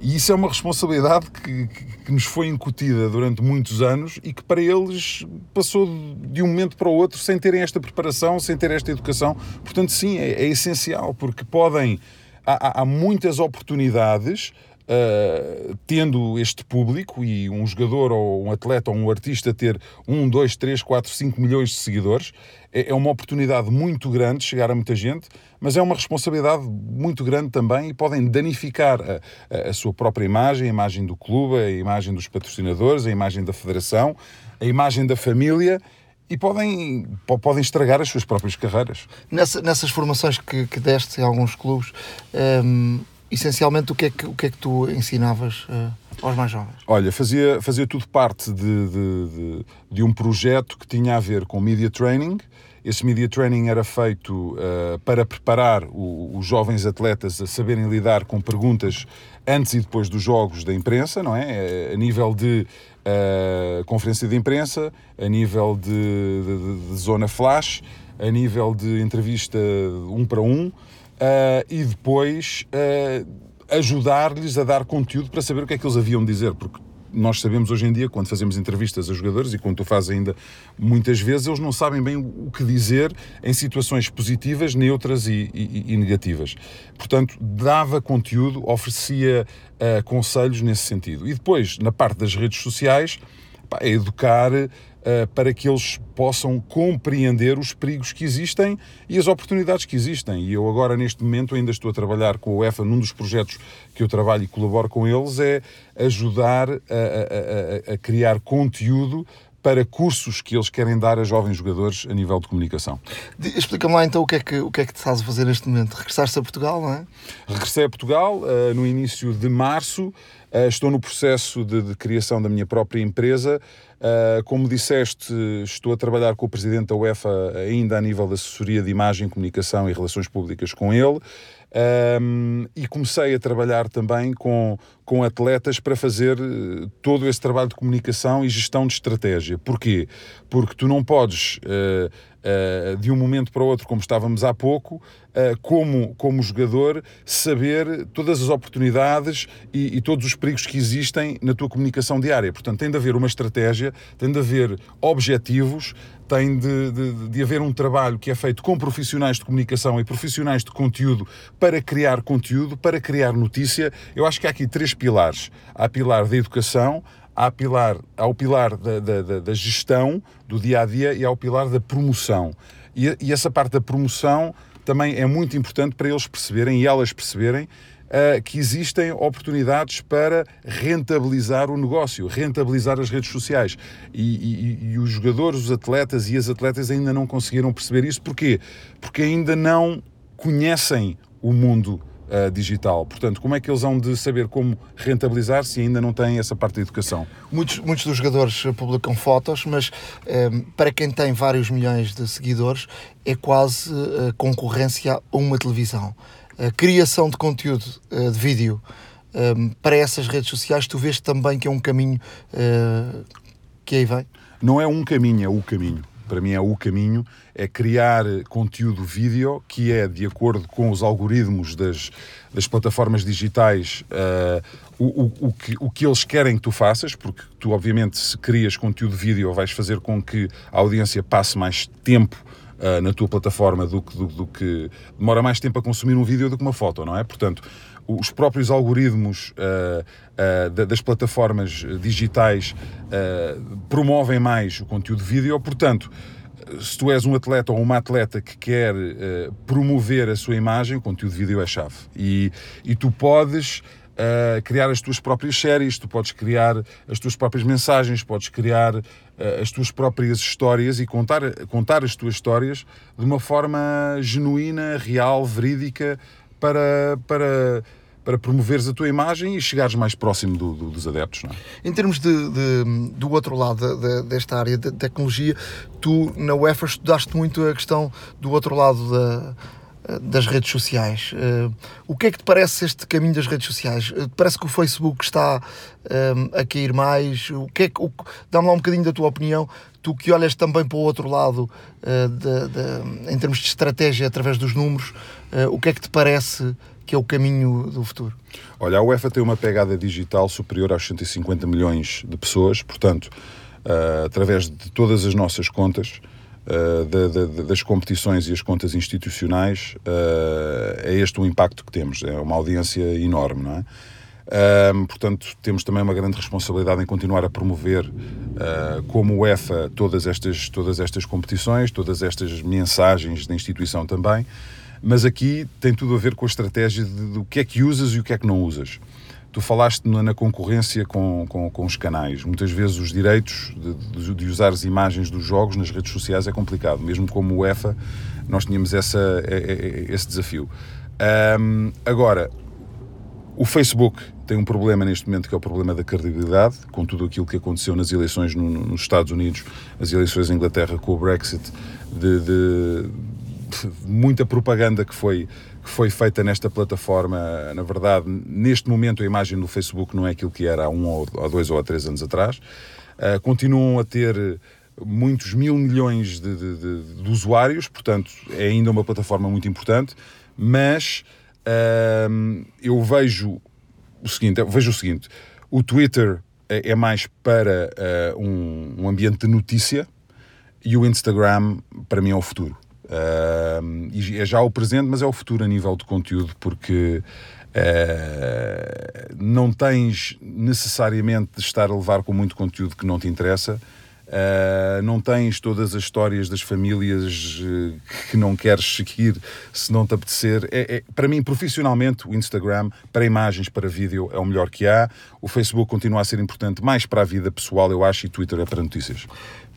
E isso é uma responsabilidade que, que, que, nos foi incutida durante muitos anos e que para eles passou de um momento para o outro sem terem esta preparação, sem ter esta educação. Portanto, sim, é, é essencial, porque podem. Há, há muitas oportunidades Uh, tendo este público e um jogador ou um atleta ou um artista ter 1, 2, 3, 4, 5 milhões de seguidores, é, é uma oportunidade muito grande chegar a muita gente, mas é uma responsabilidade muito grande também e podem danificar a, a, a sua própria imagem, a imagem do clube, a imagem dos patrocinadores, a imagem da federação, a imagem da família e podem, podem estragar as suas próprias carreiras. Nessa, nessas formações que, que deste em alguns clubes, hum, essencialmente o que é que, o que, é que tu ensinavas uh, aos mais jovens? Olha, fazia, fazia tudo parte de, de, de, de, um projeto que tinha a ver com media training. Esse media training era feito uh, para preparar o, os jovens atletas a saberem lidar com perguntas antes e depois dos jogos da imprensa, não é? A nível de uh, conferência de imprensa, a nível de zona flash, a nível de entrevista um para um uh, e depois uh, ajudar-lhes a dar conteúdo para saber o que é que eles haviam de dizer, porque nós sabemos hoje em dia, quando fazemos entrevistas a jogadores, e quando tu fazes ainda muitas vezes, eles não sabem bem o que dizer em situações positivas, neutras e, e, e negativas. Portanto, dava conteúdo, oferecia uh, conselhos nesse sentido. E depois, na parte das redes sociais, pá, é educar para que eles possam compreender os perigos que existem e as oportunidades que existem. E eu agora, neste momento, ainda estou a trabalhar com o EFA, num dos projetos que eu trabalho e colaboro com eles, é ajudar a, a, a, a criar conteúdo para cursos que eles querem dar a jovens jogadores a nível de comunicação. Explica-me lá então o que, é que, o que é que estás a fazer neste momento. Regressaste a Portugal, não é? Regressei a Portugal uh, no início de março. Uh, estou no processo de, de, criação da minha própria empresa. Uh, como disseste, estou a trabalhar com o presidente da UEFA ainda a nível da assessoria de imagem, comunicação e relações públicas com ele. Um, e comecei a trabalhar também com, com atletas para fazer eh, todo esse trabalho de comunicação e gestão de estratégia. Porquê? Porque tu não podes, uh, uh, de um momento para o outro, como estávamos há pouco, uh, como, como jogador, saber todas as oportunidades e, e, todos os perigos que existem na tua comunicação diária. Portanto, tem de haver uma estratégia, tem de haver objetivos, tem de, de, de, haver um trabalho que é feito com profissionais de comunicação e profissionais de conteúdo para criar conteúdo, para criar notícia. Eu acho que há aqui três pilares. Há pilar da educação, há, pilar, há o pilar da, da, da gestão do dia a dia e há o pilar da promoção. E, e essa parte da promoção também é muito importante para eles perceberem e elas perceberem uh, que existem oportunidades para rentabilizar o negócio, rentabilizar as redes sociais. E, e, e, os jogadores, os atletas e as atletas ainda não conseguiram perceber isso. Porquê? Porque ainda não conhecem o mundo uh, digital. Portanto, como é que eles vão de saber como rentabilizar se ainda não têm essa parte da educação? Muitos, muitos dos jogadores publicam fotos, mas um, para quem tem vários milhões de seguidores é quase uh, concorrência a uma televisão. A criação de conteúdo uh, de vídeo um, para essas redes sociais, tu vês também que é um caminho que aí vem? Não é um caminho, é o caminho para mim é o caminho, é criar conteúdo vídeo que é, de acordo com os algoritmos das, das plataformas digitais, uh, o, o, o, que, o que eles querem que tu faças, porque tu, obviamente, se crias conteúdo vídeo, vais fazer com que a audiência passe mais tempo uh, na tua plataforma do que, do, do, que demora mais tempo a consumir um vídeo do que uma foto, não é? Portanto, os próprios algoritmos uh, uh, das plataformas digitais uh, promovem mais o conteúdo vídeo, portanto, se tu és um atleta ou uma atleta que quer promover a sua imagem, o conteúdo vídeo é chave. E, e tu podes criar as tuas próprias séries, tu podes criar as tuas próprias mensagens, podes criar as tuas próprias histórias e contar, contar as tuas histórias de uma forma genuína, real, verídica, para, para para promoveres a tua imagem e chegares mais próximo do, do, dos adeptos. É? Em termos de, de, do outro lado de, desta área de tecnologia, tu na UEFA estudaste muito a questão do outro lado da, das redes sociais. Uh, o que é que te parece este caminho das redes sociais? Uh, parece que o Facebook está uh, a cair mais? O que é que, dá-me lá um bocadinho da tua opinião. Tu que olhas também para o outro lado, de, de, em termos de estratégia através dos números, o que é que te parece que é o caminho do futuro? Olha, a UEFA tem uma pegada digital superior aos 150 milhões de pessoas, portanto, uh, através de todas as nossas contas, uh, das competições e as contas institucionais, uh, é este o impacto que temos. É uma audiência enorme, não é? portanto, temos também uma grande responsabilidade em continuar a promover, uh, como UEFA, todas estas, todas estas competições, todas estas mensagens da instituição também. Mas aqui tem tudo a ver com a estratégia de, do que é que usas e o que é que não usas. Tu falaste na concorrência com, com, com os canais. Muitas vezes os direitos de, de, de, usar as imagens dos jogos nas redes sociais é complicado. Mesmo como UEFA, nós tínhamos essa, esse desafio. Um, agora, o Facebook tem um problema neste momento que é o problema da credibilidade, com tudo aquilo que aconteceu nas eleições no, nos Estados Unidos, as eleições em Inglaterra com o Brexit, de, de muita propaganda que foi, que foi feita nesta plataforma. Na verdade, neste momento a imagem do Facebook não é aquilo que era há um, ou há dois ou há três anos atrás. Uh, continuam a ter muitos mil milhões de, de, de, de, usuários, portanto é ainda uma plataforma muito importante, mas uh, eu vejo o seguinte, vejo o seguinte, o Twitter é, é mais para uh, um, um ambiente de notícia e o Instagram para mim é o futuro. E é já o presente, mas é o futuro a nível de conteúdo, porque uh, não tens necessariamente de estar a levar com muito conteúdo que não te interessa. Uh, não tens todas as histórias das famílias uh, que não queres seguir se não te apetecer. É, é, para mim, profissionalmente, o Instagram, para imagens, para vídeo, é o melhor que há. O Facebook continua a ser importante mais para a vida pessoal, eu acho, e Twitter é para notícias.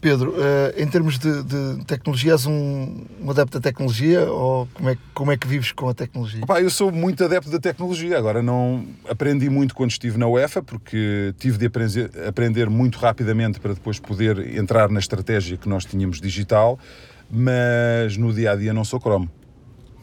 Pedro, uh, em termos de, de tecnologia, és um, um, adepto da tecnologia ou como é, como é que vives com a tecnologia? Opa, eu sou muito adepto da tecnologia. Agora, não aprendi muito quando estive na UEFA, porque tive de aprender, aprender muito rapidamente para depois poder entrar na estratégia que nós tínhamos digital, mas no dia a dia não sou cromo.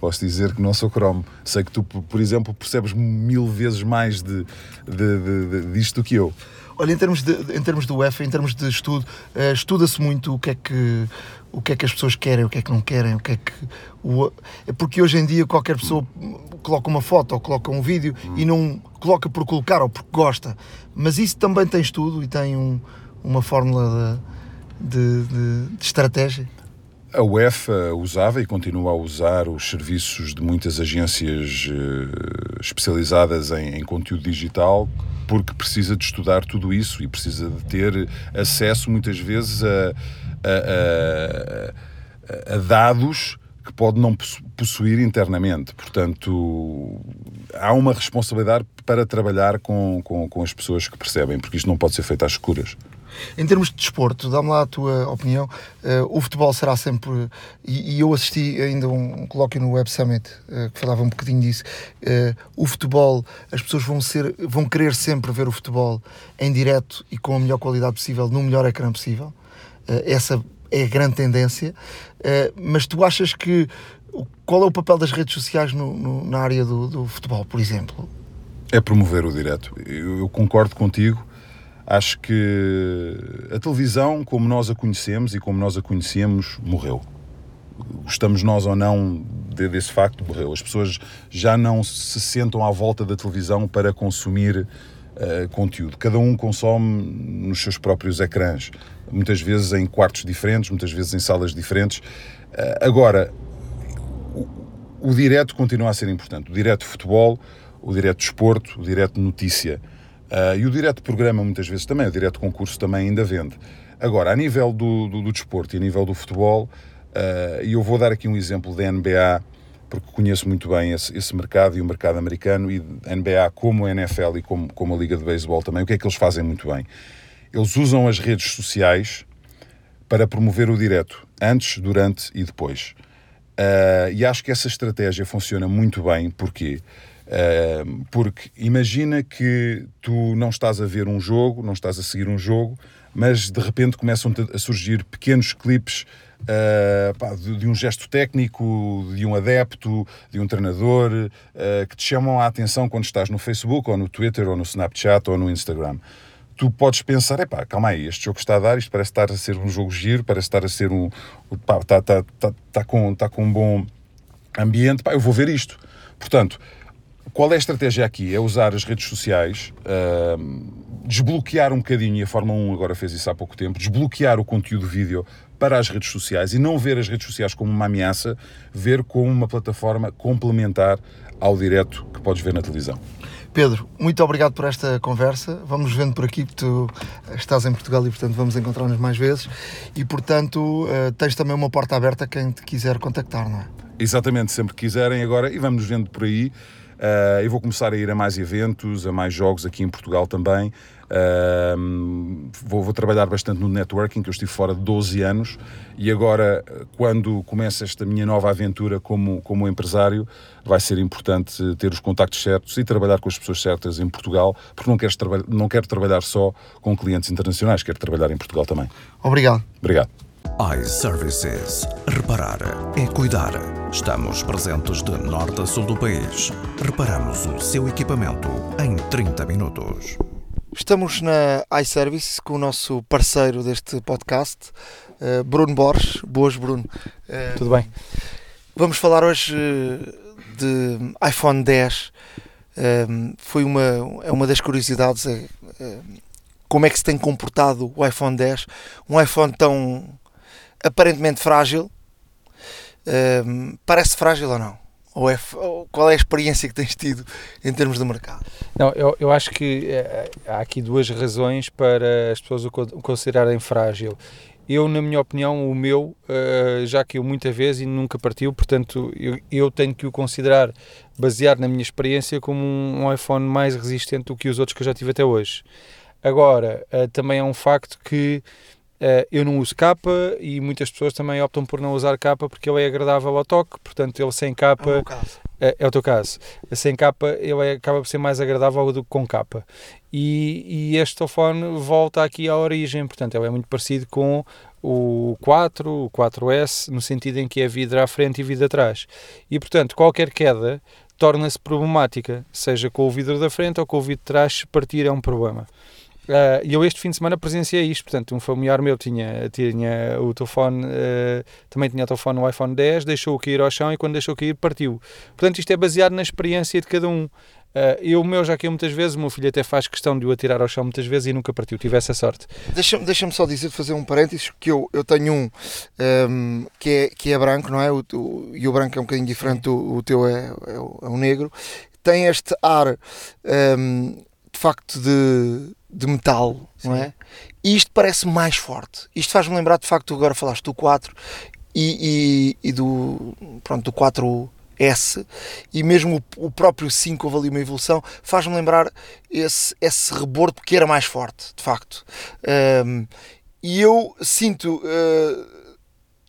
Posso dizer que não sou cromo. Sei que tu, por exemplo, percebes mil vezes mais de, de, de, de disto do que eu. Olha, em termos de, em termos do UEFA, em termos de estudo, uh, estuda-se muito o que é que o que é que as pessoas querem, o que é que não querem, o que é que o, é porque hoje em dia qualquer pessoa coloca uma foto ou coloca um vídeo e não coloca por colocar ou porque gosta, mas isso também tem estudo e tem um, uma fórmula de, de, de estratégia. A UEFA usava e continua a usar os serviços de muitas agências uh, especializadas em, em conteúdo digital porque precisa de estudar tudo isso e precisa de ter acesso muitas vezes a, a, a, a dados que pode não possuir internamente. Portanto, há uma responsabilidade para trabalhar com, com, com as pessoas que percebem, porque isto não pode ser feito às escuras. Em termos de desporto, dá-me lá a tua opinião. Uh, o futebol será sempre. E, e, eu assisti ainda um, um colóquio no Web Summit uh, que falava um bocadinho disso. Uh, o futebol, as pessoas vão, ser, vão querer sempre ver o futebol em direto e com a melhor qualidade possível, no melhor ecrã possível. essa é a grande tendência. mas tu achas que. Qual é o papel das redes sociais no, no, na área do, do futebol, por exemplo? É promover o direto. Eu, eu concordo contigo Acho que a televisão, como nós a conhecemos e como nós a conhecemos, morreu. Gostamos nós ou não desse facto, morreu. As pessoas já não se sentam à volta da televisão para consumir uh, conteúdo. Cada um consome nos seus próprios ecrãs, muitas vezes em quartos diferentes, muitas vezes em salas diferentes. Uh, agora, o, o direto continua a ser importante. O direto de futebol, o direto de esporto, o direto notícia. Uh, e o direto programa, muitas vezes também, o direto concurso também ainda vende. Agora, a nível do, do, do desporto e a nível do futebol, uh, e eu vou dar aqui um exemplo da NBA, porque conheço muito bem esse, esse, mercado e o mercado americano, e NBA, como a NFL e como, como a Liga de Beisebol também, o que é que eles fazem muito bem? Eles usam as redes sociais para promover o direto, antes, durante e depois. Uh, e acho que essa estratégia funciona muito bem, porque porque imagina que tu não estás a ver um jogo, não estás a seguir um jogo, mas de repente começam a surgir pequenos clipes uh, pá, de, de, um gesto técnico, de um adepto, de um treinador, uh, que te chamam a atenção quando estás no Facebook, ou no Twitter, ou no Snapchat, ou no Instagram. Tu podes pensar, epá, calma aí, este jogo está a dar, isto parece estar a ser um jogo giro, parece estar a ser um... Está, está, está, está, com, está com um bom ambiente, pá, eu vou ver isto. Portanto, qual é a estratégia aqui? É usar as redes sociais, uh, desbloquear um bocadinho, e a Fórmula 1 agora fez isso há pouco tempo, desbloquear o conteúdo vídeo para as redes sociais e não ver as redes sociais como uma ameaça, ver como uma plataforma complementar ao direto que podes ver na televisão. Pedro, muito obrigado por esta conversa. Vamos vendo por aqui, tu estás em Portugal e, portanto, vamos encontrar-nos mais vezes. E, portanto, uh, tens também uma porta aberta a quem te quiser contactar, não é? Exatamente, sempre que quiserem agora, e vamos nos vendo por aí. Uh, eu vou começar a ir a mais eventos, a mais jogos aqui em Portugal também. Uh, vou, vou, trabalhar bastante no networking, que eu estive fora de 12 anos e agora, quando começa esta minha nova aventura como, como empresário, vai ser importante ter os contactos certos e trabalhar com as pessoas certas em Portugal, porque não quero, não quero trabalhar só com clientes internacionais, quero trabalhar em Portugal também. Obrigado. Obrigado iServices. Reparar é cuidar. Estamos presentes de norte a sul do país. Reparamos o seu equipamento em 30 minutos. Estamos na iServices com o nosso parceiro deste podcast, eh, Bruno Borges. Boas, Bruno. Eh, Tudo bem. Vamos falar hoje eh, de iPhone 10. Foi uma, é uma das curiosidades. Como é que se tem comportado o iPhone 10? Um iPhone tão aparentemente frágil. Um, parece frágil ou não? Ou, é, ou qual é a experiência que tens tido em termos de mercado? Não, eu, eu acho que é, há aqui duas razões para as pessoas o considerarem frágil. Eu, na minha opinião, o meu uh, já caiu muita vez e nunca partiu, portanto, eu, eu, tenho que o considerar, baseado na minha experiência, como um, um iPhone mais resistente do que os outros que eu já tive até hoje. Agora, uh, também é um facto que eu não uso capa e muitas pessoas também optam por não usar capa porque ele é agradável ao toque, portanto ele sem capa... É. Uh, é o teu caso. Sem capa ele é, acaba por ser mais agradável do que com capa. E, e este telefone volta aqui à origem, portanto ele é muito parecido com o 4, o 4S, no sentido em que é vidro à frente e vidro atrás. E portanto qualquer queda torna-se problemática, seja com o vidro da frente ou com o vidro de trás, partir é um problema. Uh, e eu este fim de semana presenciei isto, portanto, um familiar meu tinha, tinha o telefone, uh, também tinha o telefone no iPhone 10, deixou-o cair ao chão e quando deixou cair partiu. Portanto, isto é baseado na experiência de cada um. Uh, eu, o meu, já caiu muitas vezes, o meu filho até faz questão de o atirar ao chão muitas vezes e nunca partiu, tive essa sorte. Deixa-me deixa só dizer, fazer um parênteses, que eu, eu tenho um, um que, é, que é branco, não é? O, o, e o branco é um bocadinho diferente, o, o teu é, é, o, é o negro. Tem este ar, um, de facto, de de metal, Sim. não é? E isto parece mais forte. Isto faz-me lembrar, de facto, agora falaste do 4, e, e, e do, pronto, do 4S e mesmo o, o próprio 5 houve ali uma evolução, faz-me lembrar esse, esse rebordo que era mais forte, de facto. Um, e eu sinto, uh,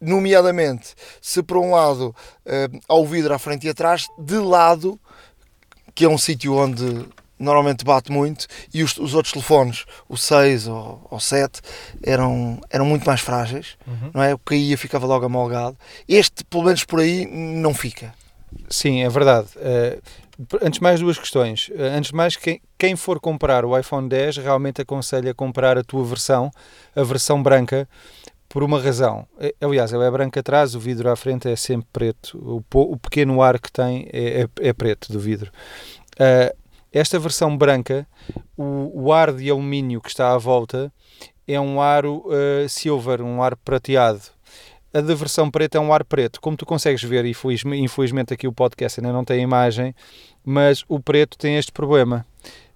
nomeadamente, se por um lado uh, ao vidro à frente e atrás, de lado, que é um sítio onde normalmente bate muito, e os, os outros telefones, o 6 ou o 7, eram, eram muito mais frágeis, Uhum. não é? O que caía ficava logo amolgado. Este, pelo menos por aí, não fica. Sim, é verdade. Eh, antes de mais, duas questões. Eh, antes de mais, quem, quem for comprar o iPhone 10 realmente aconselha a comprar a tua versão, a versão branca, por uma razão. Eh, Aliás, ela é branca atrás, o vidro à frente é sempre preto. O, o pequeno ar que tem é, é- é preto do vidro. Eh, esta versão branca, o, o ar de alumínio que está à volta é um aro eh, silver, um ar prateado. A da versão preta é um ar preto. Como tu consegues ver, e infeliz- infelizmente aqui o podcast ainda não tem imagem, mas o preto tem este problema.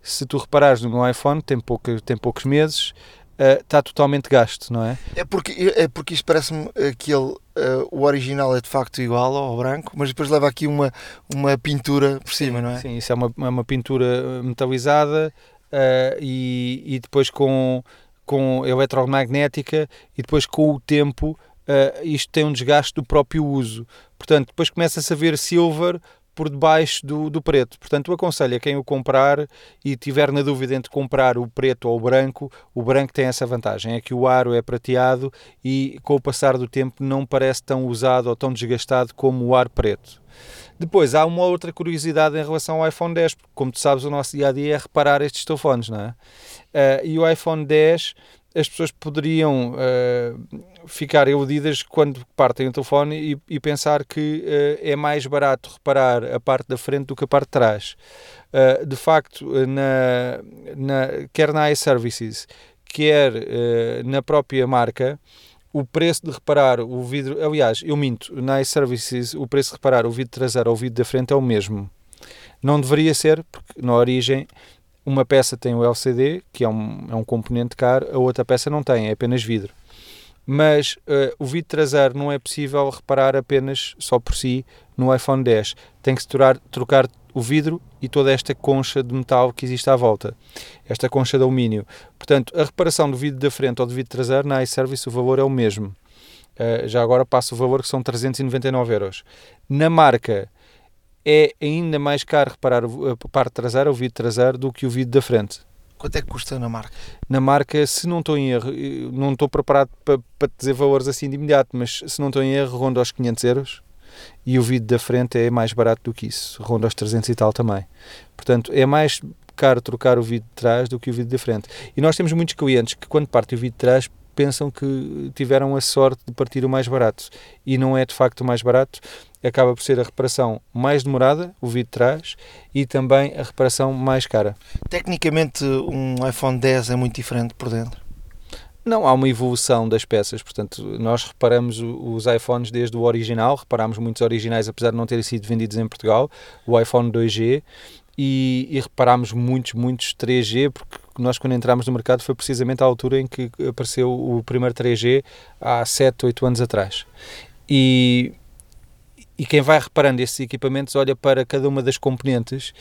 Se tu reparares no iPhone, tem, pouca, tem poucos meses, eh, está totalmente gasto, não é? É porque, é porque isto parece-me que eh, o original é de facto igual ao branco, mas depois leva aqui uma, uma pintura por cima, não é? Sim, isso é uma, é uma pintura eh, metalizada eh, e, e depois com, com eletromagnética e depois com o tempo eh, isto tem um desgaste do próprio uso. Portanto, depois começa-se a ver silver por debaixo do, do preto. Portanto, aconselho a quem o comprar e tiver na dúvida entre comprar o preto ou o branco, o branco tem essa vantagem, é que o aro é prateado e com o passar do tempo não parece tão usado ou tão desgastado como o ar preto. Depois, há uma outra curiosidade em relação ao iPhone 10, porque como tu sabes, o nosso dia a dia é reparar estes telefones, não é? Eh, e o iPhone 10, as pessoas poderiam eh, ficar iludidas quando partem o telefone e, e pensar que eh, é mais barato reparar a parte da frente do que a parte de trás. Eh, de facto, na, na, quer na iServices, quer na própria marca, o preço de reparar o vidro. Aliás, eu minto, na iServices o preço de reparar o vidro traseiro ou o vidro da frente é o mesmo. Não deveria ser, porque na origem uma peça tem o LCD, que é um, é um componente caro, a outra peça não tem, é apenas vidro. Mas eh, o vidro traseiro não é possível reparar apenas só por si no iPhone 10. Tem que se trocar, trocar o vidro e toda esta concha de metal que existe à volta. Esta concha de alumínio. Portanto, a reparação do vidro da frente ou do vidro traseiro na iService o valor é o mesmo. Uh, já agora passa o valor que são 399 euros. Na marca é ainda mais caro reparar o- a parte traseira, o vidro traseiro, do que o vidro da frente. Quanto é que custa na marca? Na marca, se não estou em erro, eu não estou preparado para, para dizer valores assim de imediato, mas se não estou em erro, ronda aos 500 euros e o vidro da frente é mais barato do que isso, ronda aos 300 e tal também. Portanto, é mais caro trocar o vidro de trás do que o vidro da frente. E nós temos muitos clientes que, quando partem o vidro de trás, pensam que tiveram a sorte de partir o mais barato e não é de facto o mais barato. Acaba por ser a reparação mais demorada, o vidro trás, e também a reparação mais cara. Tecnicamente, um iPhone 10 é muito diferente por dentro. Não, há uma evolução das peças, portanto, nós reparamos os iPhones desde o original, reparámos muitos originais, apesar de não terem sido vendidos em Portugal, o iPhone 2G, e, e reparámos muitos, muitos 3G, porque nós quando entramos no mercado foi precisamente à altura em que apareceu o primeiro 3G, há 7, 8 anos atrás. E, e quem vai reparando esses equipamentos olha para cada uma das componentes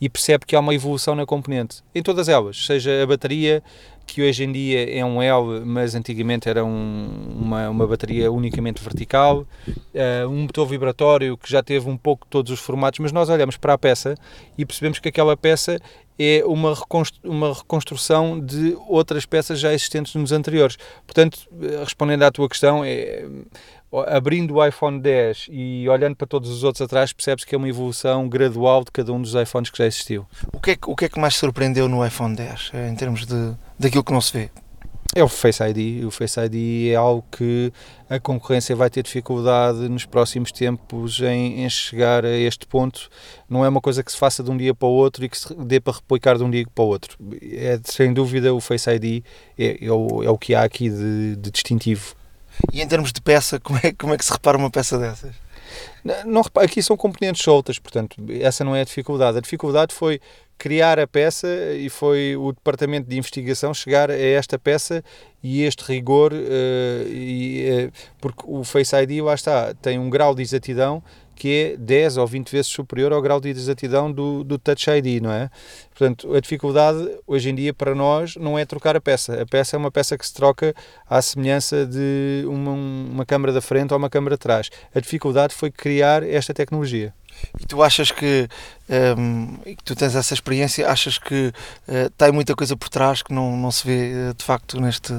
e percebe que há uma evolução na componente, em todas elas, seja a bateria, que hoje em dia é um L, mas antigamente era um- uma, uma bateria unicamente vertical, eh, um motor vibratório que já teve um pouco todos os formatos, mas nós olhamos para a peça e percebemos que aquela peça é uma, reconstru- uma reconstrução de outras peças já existentes nos anteriores. Portanto, eh, respondendo à tua questão, é, abrindo o iPhone 10 e olhando para todos os outros atrás, percebes que é uma evolução gradual de cada um dos iPhones que já existiu. O que é que, o que, é que mais surpreendeu no iPhone 10, eh, em termos de, daquilo que não se vê? É o Face ID. O Face ID é algo que a concorrência vai ter dificuldade nos próximos tempos em, em chegar a este ponto. Não é uma coisa que se faça de um dia para o outro e que se dê para replicar de um dia para o outro. É sem dúvida o Face ID é, é, o, é o que há aqui de, de distintivo. E em termos de peça, como é, como é que se repara uma peça dessas? Não, não aqui são componentes soltas, portanto, essa não é a dificuldade. A dificuldade foi criar a peça e foi o departamento de investigação chegar a esta peça e este rigor, uh, e, uh, porque o Face ID, lá está, tem um grau de exatidão que é 10 ou 20 vezes superior ao grau de exatidão do, do Touch ID, não é? Portanto, a dificuldade hoje em dia para nós não é trocar a peça. A peça é uma peça que se troca à semelhança de uma, uma câmara da frente ou uma câmara de trás. A dificuldade foi criar esta tecnologia. E tu achas que, um, tu tens essa experiência, achas que uh, tem muita coisa por trás que não, não se vê uh, de facto neste,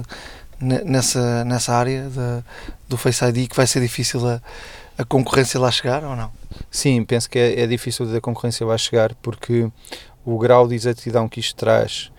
nessa, nessa área do Face ID que vai ser difícil a a concorrência lá chegar ou não? Sim, penso que é, é difícil da concorrência lá chegar porque o grau de exatidão que isto traz,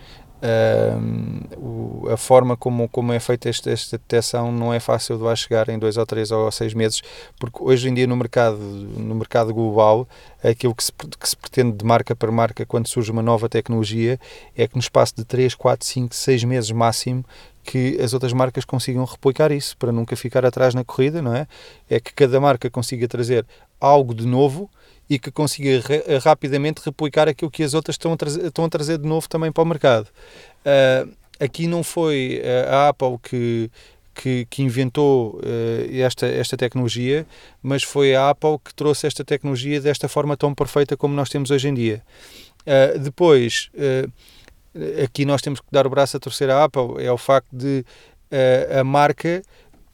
uh, a forma como, como é feita esta, esta detecção não é fácil de lá chegar em dois ou três ou seis meses, porque hoje em dia no mercado, no mercado global, aquilo que se, que se pretende de marca para marca quando surge uma nova tecnologia é que no espaço de 3, 4, 5, 6 meses máximo que as outras marcas consigam replicar isso, para nunca ficar atrás na corrida, não é? É que cada marca consiga trazer algo de novo e que consiga rapidamente replicar aquilo que as outras estão a, trazer, estão a trazer de novo também para o mercado. Uh, aqui não foi a Apple que, que, que inventou uh, esta, esta tecnologia, mas foi a Apple que trouxe esta tecnologia desta forma tão perfeita como nós temos hoje em dia. Uh, depois, aqui nós temos que dar o braço a torcer à Apple, é o facto de a marca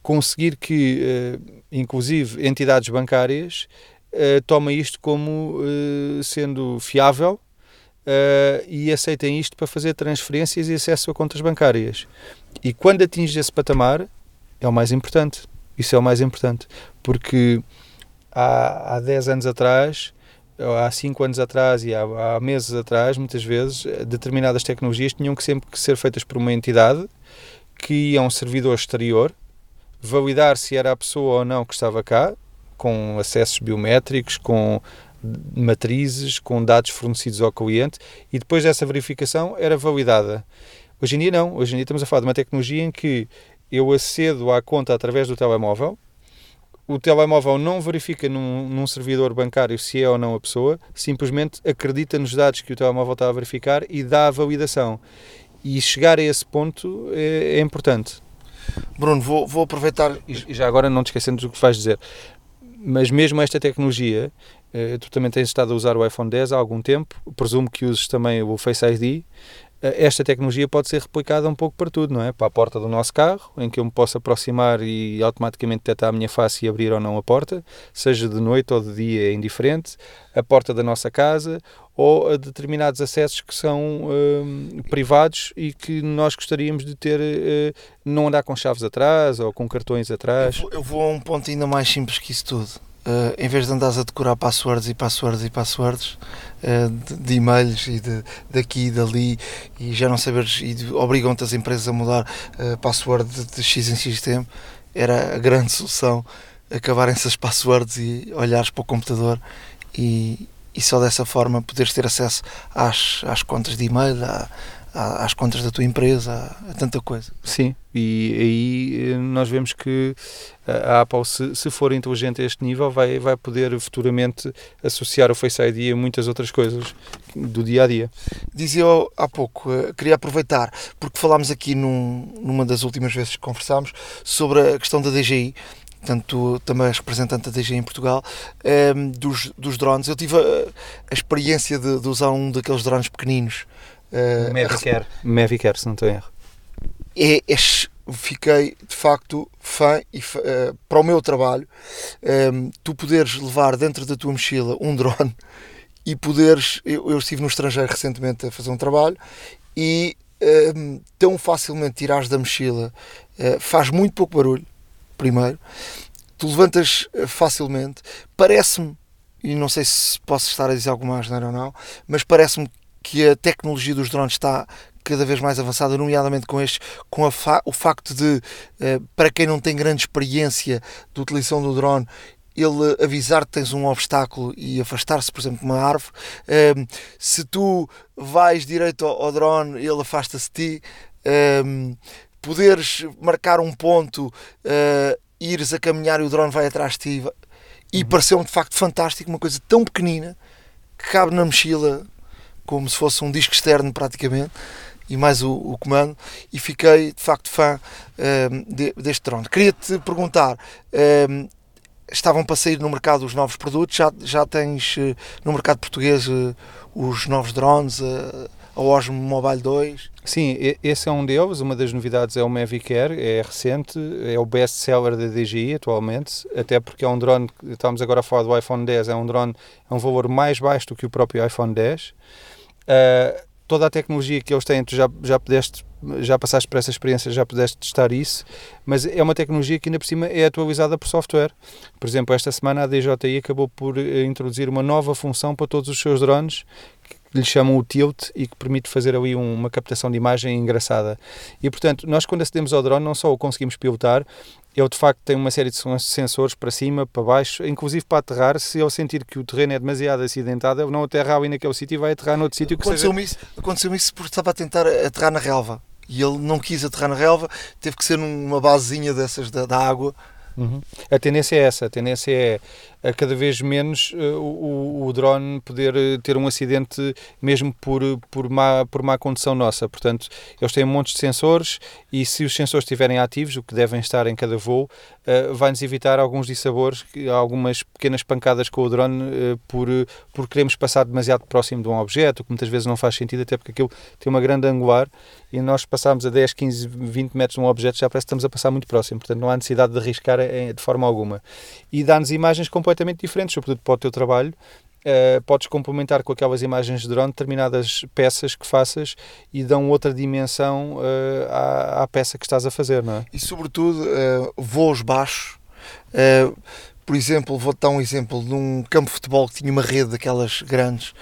conseguir que, inclusive, entidades bancárias uh, tomem isto como sendo fiável e aceitem isto para fazer transferências e acesso a contas bancárias. E quando atinge esse patamar, é o mais importante. Isso é o mais importante. Porque há, há 10 anos atrás há 5 anos atrás e há, há, meses atrás, muitas vezes, determinadas tecnologias tinham que sempre que ser feitas por uma entidade que ia a um servidor exterior, validar se era a pessoa ou não que estava cá, com acessos biométricos, com matrizes, com dados fornecidos ao cliente, e depois dessa verificação era validada. Hoje em dia não, hoje em dia estamos a falar de uma tecnologia em que eu acedo à conta através do telemóvel, o telemóvel não verifica num, num, servidor bancário se é ou não a pessoa, simplesmente acredita nos dados que o telemóvel está a verificar e dá a validação. E chegar a esse ponto é, é importante. Bruno, vou, vou aproveitar. E, já agora, não te esquecendo do que vais dizer, mas mesmo esta tecnologia, eh, tu também tens estado a usar o iPhone 10 há algum tempo, presumo que uses também o Face ID esta tecnologia pode ser replicada um pouco para tudo, não é? Para a porta do nosso carro, em que eu me posso aproximar e automaticamente detectar a minha face e abrir ou não a porta, seja de noite ou de dia, é indiferente, a porta da nossa casa ou a determinados acessos que são uh, privados e que nós gostaríamos de ter, uh, não andar com chaves atrás ou com cartões atrás. Eu vou, eu vou a um ponto ainda mais simples que isso tudo Uh, em vez de andares a decorar passwords e passwords e passwords uh, de, de e-mails e de, daqui e dali e já não saberes e obrigam-te as empresas a mudar uh, password de, de, X em X tempo, era a grande solução acabarem essas passwords e olhares para o computador e, e só dessa forma poderes ter acesso às, às contas de e-mail, à, às contas da tua empresa, a tanta coisa. Sim, e aí eh, nós vemos que a Apple, se, se for inteligente a este nível, vai, vai poder futuramente associar o Face ID a muitas outras coisas do dia a dia. Dizia há pouco, eh, queria aproveitar, porque falámos aqui num, numa das últimas vezes que conversámos sobre a questão da DGI portanto, também és representante da DG em Portugal, um, ehm, dos, dos drones. Eu tive a, a experiência de, de, usar um daqueles drones pequeninos Uh, Mavic Mavic se não estou em erro. É, é, fiquei de facto fã e uh, para o meu trabalho um, ehm, tu poderes levar dentro da tua mochila um drone [laughs] e poderes eu, eu estive no estrangeiro recentemente a fazer um trabalho e um, ehm, tão facilmente tirares da mochila uh, faz muito pouco barulho primeiro tu levantas facilmente parece-me e não sei se posso estar a dizer alguma asneira ou não mas parece-me que a tecnologia dos drones está cada vez mais avançada, nomeadamente com estes, com fa o facto de, uh, para quem não tem grande experiência de utilização do drone, ele avisar que tens um obstáculo e afastar-se, por exemplo, de uma árvore. Uh, se tu vais direito ao drone, ele afasta-se de ti. Uh, poderes marcar um ponto, uh, ires a caminhar e o drone vai atrás de ti. E uhum. pareceu-me de facto fantástico, uma coisa tão pequenina que cabe na mochila como se fosse um disco externo praticamente, e mais o, o comando, e fiquei de facto fã ehm, de, deste drone. Queria-te perguntar. ehm, Estavam para sair no mercado os novos produtos, já, já tens eh, no mercado português eh, os novos drones, a Osmo Mobile 2. Sim, esse é um deles. Uma das novidades é o Mavic Air, é recente, é o best-seller da DJI atualmente, até porque é um drone, estamos agora a falar do iPhone 10, é um drone, é um valor mais baixo do que o próprio iPhone 10. Ah, toda a tecnologia que eles têm, tu já, já pudeste, já passaste por essa experiência, já pudeste testar isso, mas é uma tecnologia que ainda por cima é atualizada por software. Por exemplo, esta semana a DJI acabou por eh, introduzir uma nova função para todos os seus drones lhe chamam o tilt e que permite fazer ali um- uma captação de imagem engraçada. E portanto, nós quando acedemos ao drone não só o conseguimos pilotar, ele de facto tem uma série de sen- sensores para cima, para baixo, inclusive para aterrar, se ele sentir que o terreno é demasiado acidentado, ele não aterra ali naquele sítio e vai aterrar noutro sítio que seja... Aconteceu-me isso, aconteceu isso porque estava a tentar aterrar na relva e ele não quis aterrar na relva, teve que ser numa basezinha dessas da, da água. Uhum. A tendência é essa, a tendência é a cada vez menos eh, o, o- drone poder eh, ter um acidente mesmo por, por, má, por má condução nossa. Portanto, eles têm montes de sensores e se os sensores estiverem ativos, o que devem estar em cada voo, eh, vai-nos evitar alguns dissabores, algumas pequenas pancadas com o drone eh, por, por queremos passar demasiado próximo de um objeto, que muitas vezes não faz sentido, até porque aquilo tem uma grande angular e nós passarmos a 10, 15, 20 metros de um objeto já parece que estamos a passar muito próximo, portanto não há necessidade de arriscar eh, de forma alguma. E dá-nos imagens completamente diferentes, sobretudo para o teu trabalho. Eh, podes complementar com aquelas imagens de drone determinadas peças que faças e dão outra dimensão eh, à, à peça que estás a fazer, não é? e sobretudo eh, voos baixos. Por exemplo, vou-te dar um exemplo num campo de futebol que tinha uma rede daquelas grandes,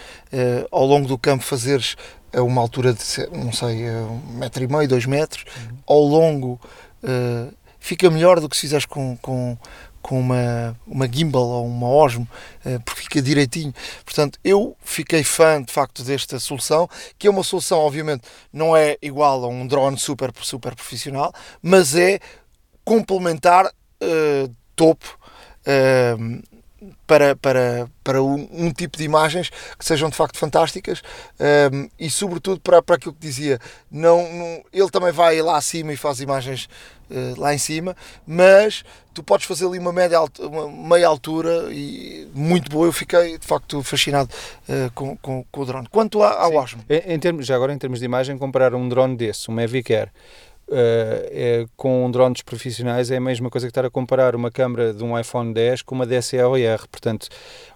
ao longo do campo fazeres a uma altura de, não sei, um metro e meio, dois metros, ao longo fica melhor do que se fizeres com, com, com uma, uma gimbal ou uma Osmo, eh, porque fica direitinho. Portanto, eu fiquei fã de facto desta solução, que é uma solução, obviamente, não é igual a um drone super, super profissional, mas é complementar eh, topo eh, para, para, para um, um tipo de imagens que sejam de facto fantásticas eh, e sobretudo para, para aquilo que dizia não, não- ele também vai lá acima e faz imagens lá em cima mas tu podes fazer ali uma média uma meia altura e muito boa eu fiquei de facto fascinado eh, com, com, com o drone quanto à- ao. Osmo Em, em termos, já agora em termos de imagem, comparar um drone desse, um Mavic Air, eh, é, com drones profissionais é a mesma coisa que estar a comparar uma câmera de um iPhone 10 com uma DSLR. Portanto,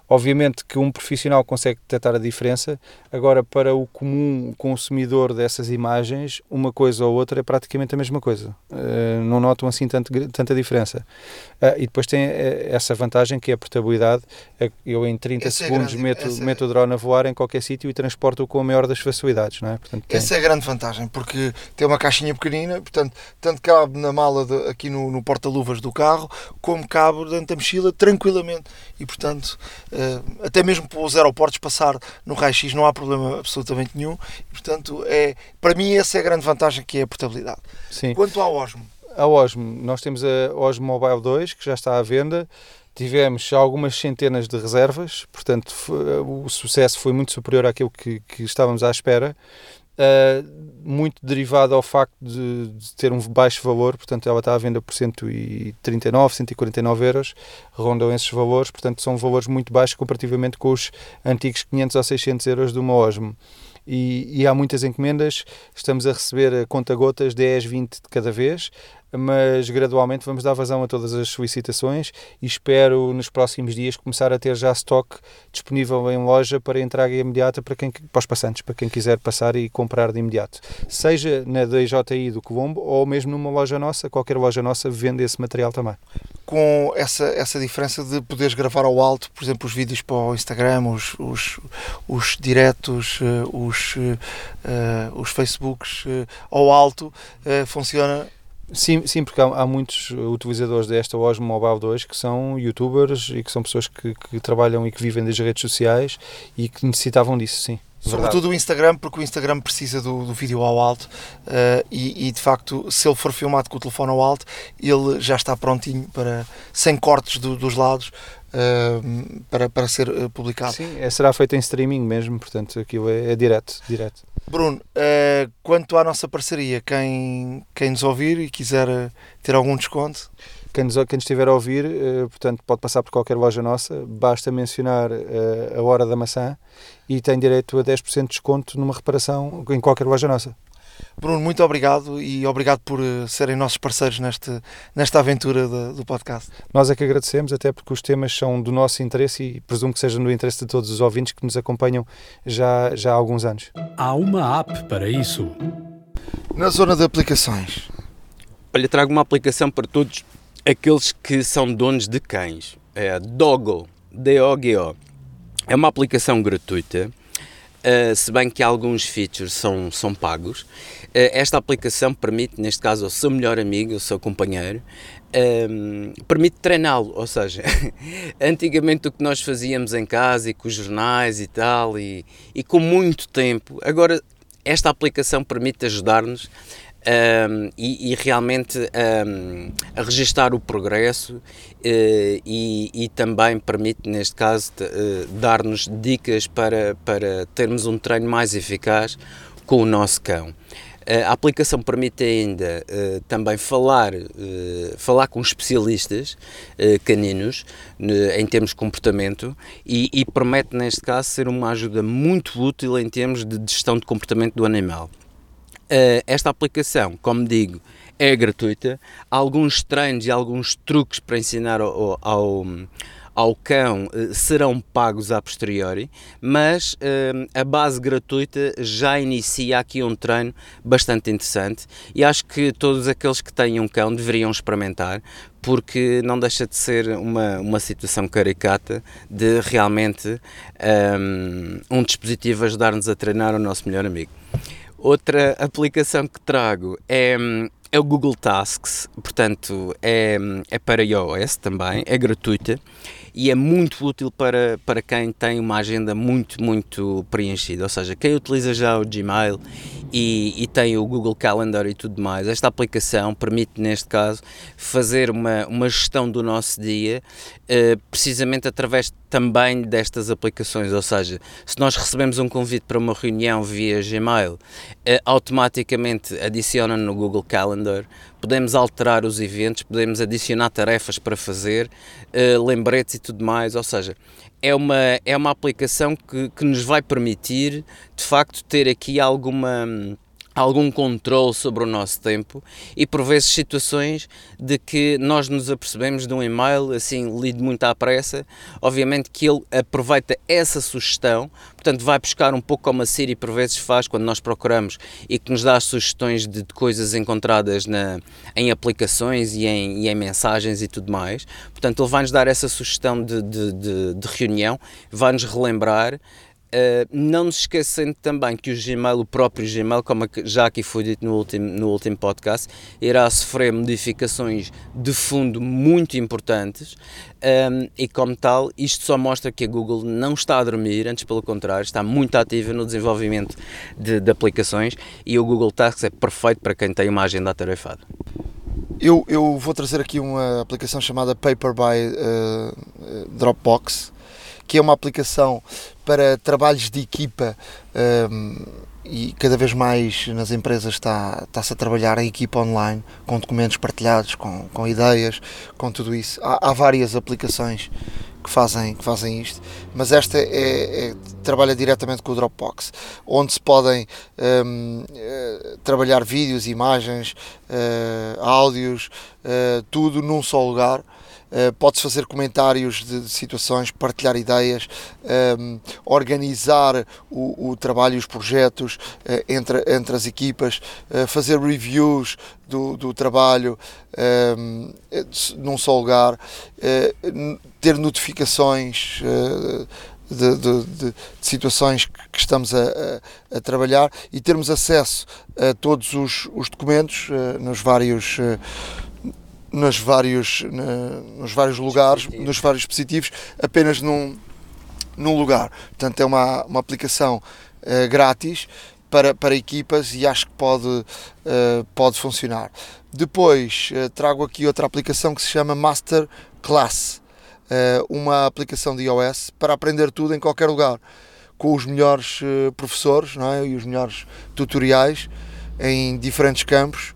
obviamente que um profissional consegue detectar a diferença, agora para o comum consumidor dessas imagens, uma coisa ou outra é praticamente a mesma coisa. Eh, não notam assim tanto, tanta diferença. Ah, e depois tem eh, essa vantagem que é a portabilidade. É Eu em 30 Essa é segundos grande- meto, essa- meto o drone a voar em qualquer sítio e transporto-o com a maior das facilidades, não é? Portanto, tem- Essa é a grande vantagem, porque tem uma caixinha pequenina, portanto, tanto cabe na mala de- aqui no, no porta-luvas do carro, como cabe dentro da mochila tranquilamente. E, portanto, eh, até mesmo para os aeroportos passar no raio-x não há problema absolutamente nenhum. Portanto, é, para mim, essa é a grande vantagem que é a portabilidade. Sim. Quanto ao Osmo, A Osmo, nós temos a Osmo Mobile 2 que já está à venda. Tivemos algumas centenas de reservas, portanto foi- o sucesso foi muito superior àquilo que, que estávamos à espera. Uh, muito derivado ao facto de, de ter um baixo valor, portanto ela está à venda por 139, 149 euros, rondam esses valores, portanto são valores muito baixos comparativamente com os antigos 500 ou 600 euros de uma. E, e há muitas encomendas, estamos a receber a conta-gotas 10, 20 de cada vez, mas gradualmente vamos dar vazão a todas as solicitações e espero nos próximos dias começar a ter já stock disponível em loja para entrega imediata para, quem, para os passantes, para quem quiser passar e comprar de imediato. Seja na DJI do Colombo ou mesmo numa loja nossa, qualquer loja nossa vende esse material também. com essa, essa diferença de poderes gravar ao alto, por exemplo, os vídeos para o Instagram, os, os, os diretos, eh, os, eh, os Facebooks eh, ao alto, eh, funciona Sim, sim porque há, há muitos utilizadores desta Osmo Mobile 2 que são youtubers e que são pessoas que, que trabalham e que vivem das redes sociais e que necessitavam disso, sim. Sobretudo o Instagram, porque o Instagram precisa do, do vídeo ao alto uh, e, e, de facto, se ele for filmado com o telefone ao alto, ele já está prontinho para, sem cortes do, dos lados, uh, para, para ser uh, publicado. Sim, será feito em streaming mesmo, portanto aquilo é, é direto, direto. Bruno, quanto à nossa parceria, quem, quem nos ouvir e quiser ter algum desconto, quem nos, quem nos estiver a ouvir, uh, portanto, pode passar por qualquer loja nossa, basta mencionar uh, a hora da maçã e tem direito a 10% de desconto numa reparação em qualquer loja nossa. Bruno, muito obrigado e obrigado por uh, serem nossos parceiros neste, nesta aventura de, do podcast. Nós é que agradecemos, até porque os temas são do nosso interesse e presumo que sejam do interesse de todos os ouvintes que nos acompanham já, já há alguns anos. Há uma app para isso. Na zona de aplicações. Olha, trago uma aplicação para todos aqueles que são donos de cães. É a Doggo, D-O-G-O. É uma aplicação gratuita, uh, se bem que alguns features são, são pagos. Uh, esta aplicação permite, neste caso, ao seu melhor amigo, ao seu companheiro, um, permite treiná-lo, ou seja, [laughs] antigamente o que nós fazíamos em casa e com os jornais e tal, e, e com muito tempo, agora esta aplicação permite ajudar-nos um, e, e, realmente um, a registar o progresso uh, e, e, também permite, neste caso, uh, dar-nos dicas para, para termos um treino mais eficaz com o nosso cão. A aplicação permite ainda uh, também falar, uh, falar com especialistas uh, caninos em termos de comportamento e, e, permite, neste caso, ser uma ajuda muito útil em termos de gestão de comportamento do animal. Uh, esta aplicação, como digo, é gratuita. Há alguns treinos e alguns truques para ensinar ao, ao, ao cão uh, serão pagos a posteriori, mas uh, a base gratuita já inicia aqui um treino bastante interessante e acho que todos aqueles que têm um cão deveriam experimentar, porque não deixa de ser uma, uma situação caricata de realmente um, um dispositivo ajudar-nos a treinar o nosso melhor amigo. Outra aplicação que trago é, é o Google Tasks, portanto é, é para iOS também, é gratuita e é muito útil para, para quem tem uma agenda muito, muito preenchida. Ou seja, quem utiliza já o Gmail e, e tem o Google Calendar e tudo mais, esta aplicação permite, neste caso, fazer uma, uma gestão do nosso dia uh, precisamente através também destas aplicações. Ou seja, se nós recebemos um convite para uma reunião via Gmail, uh, automaticamente adiciona no Google Calendar podemos alterar os eventos, podemos adicionar tarefas para fazer, uh, lembretes e tudo mais, ou seja, é uma, é uma aplicação que, que nos vai permitir, de facto, ter aqui alguma algum controle sobre o nosso tempo e por vezes situações de que nós nos apercebemos de um e-mail assim lido muito à pressa, obviamente que ele aproveita essa sugestão, portanto vai buscar um pouco como a Siri por vezes faz quando nós procuramos e que nos dá sugestões de, de coisas encontradas na, em aplicações e em, e em, mensagens e tudo mais, portanto ele vai-nos dar essa sugestão de, de, de reunião, vai-nos relembrar Uh, não nos esquecendo também que o Gmail, o próprio Gmail, como já aqui foi dito no último, no último podcast, irá sofrer modificações de fundo muito importantes um, ehm, e, como tal, isto só mostra que a Google não está a dormir, antes pelo contrário, está muito ativa no desenvolvimento de, de aplicações e o Google Tasks é perfeito para quem tem uma agenda atarefada. Eu, eu vou trazer aqui uma aplicação chamada Paper by uh, Dropbox que é uma aplicação para trabalhos de equipa um, e cada vez mais nas empresas está, está-se a trabalhar em equipa online, com documentos partilhados, com, com ideias, com tudo isso. Há, há várias aplicações que fazem, que fazem isto, mas esta é, é, trabalha diretamente com o Dropbox, onde se podem um, uh, trabalhar vídeos, imagens, uh, áudios, uh, tudo num só lugar Uh, pode-se fazer comentários de, de, situações, partilhar ideias, um, ehm, organizar o, o, trabalho e os projetos uh, entre, entre as equipas, uh, fazer reviews do, do trabalho um, ehm, num só lugar, ter notificações. De, de, de, situações que estamos a, a, a, trabalhar e termos acesso a todos os, os documentos nos vários nos vários, na, nos vários lugares, nos vários dispositivos, apenas num, num lugar. Portanto, é uma, uma aplicação uh, grátis para, para equipas e acho que pode, uh, pode funcionar. Depois trago aqui outra aplicação que se chama Master Class, uma aplicação de iOS para aprender tudo em qualquer lugar, com os melhores professores não é? e os melhores tutoriais em diferentes campos.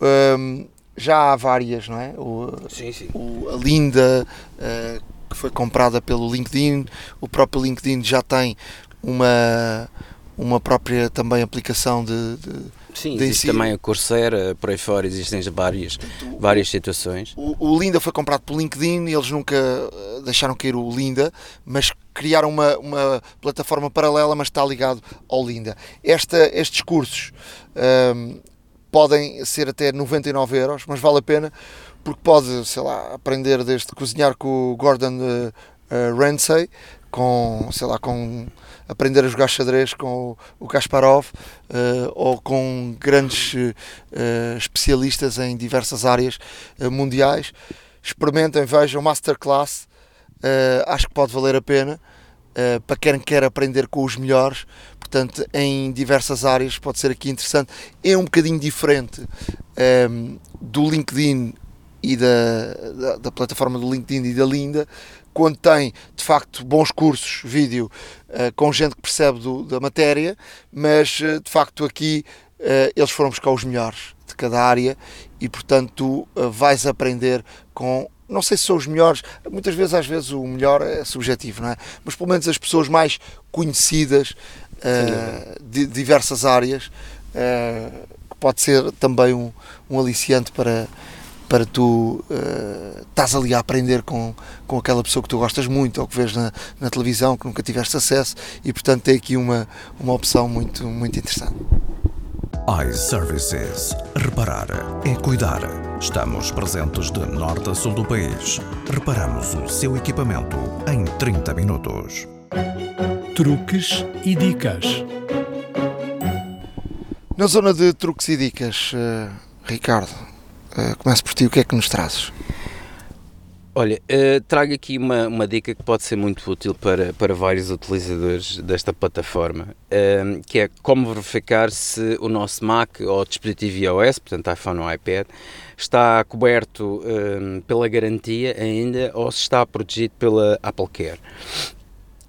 Um, já há várias, não é? O, sim, sim. O, a Linda, uh, que foi comprada pelo LinkedIn, o próprio LinkedIn já tem uma, uma própria também aplicação de. de Sim, de existe também a Coursera, por aí fora existem várias, várias situações. O, o, Linda foi comprado pelo LinkedIn, eles nunca eh, deixaram cair o Linda, mas criaram uma, uma plataforma paralela, mas está ligado ao Linda. Esta, estes cursos um, podem ser até 99 euros, mas vale a pena porque pode, sei lá, aprender desde cozinhar com o Gordon uh, uh, Ramsay, com, sei lá, com aprender a jogar xadrez com o, Kasparov uh, ou com grandes especialistas em diversas áreas mundiais. Experimentem, vejam, masterclass, acho que pode valer a pena. para quem quer aprender com os melhores, portanto, em diversas áreas, pode ser aqui interessante. É um bocadinho diferente um, ehm, do LinkedIn e da, da, da, plataforma do LinkedIn e da Linda, quando tem de facto bons cursos vídeo uh, com gente que percebe do, da matéria, mas uh, de facto aqui uh, eles foram buscar os melhores de cada área e portanto tu vais aprender com não sei se são os melhores, muitas vezes às vezes o melhor é subjetivo, não é? Mas pelo menos as pessoas mais conhecidas uh, de diversas áreas, uh, que pode ser também um, um aliciante para, para tu uh, estás ali a aprender com, com aquela pessoa que tu gostas muito ou que vês na, na televisão, que nunca tiveste acesso e portanto tem aqui uma, uma opção muito, muito interessante. iServices. Reparar é cuidar. Estamos presentes de norte a sul do país. Reparamos o seu equipamento em 30 minutos truques e dicas. Na zona de truques e dicas, uh, Ricardo, uh, começo por ti, o que é que nos trazes? Olha, uh, trago aqui uma, uma dica que pode ser muito útil para, para vários utilizadores desta plataforma, uh, que é como verificar se o nosso Mac ou dispositivo iOS, portanto iPhone ou iPad, está coberto uh, pela garantia ainda ou se está protegido pela Apple Care.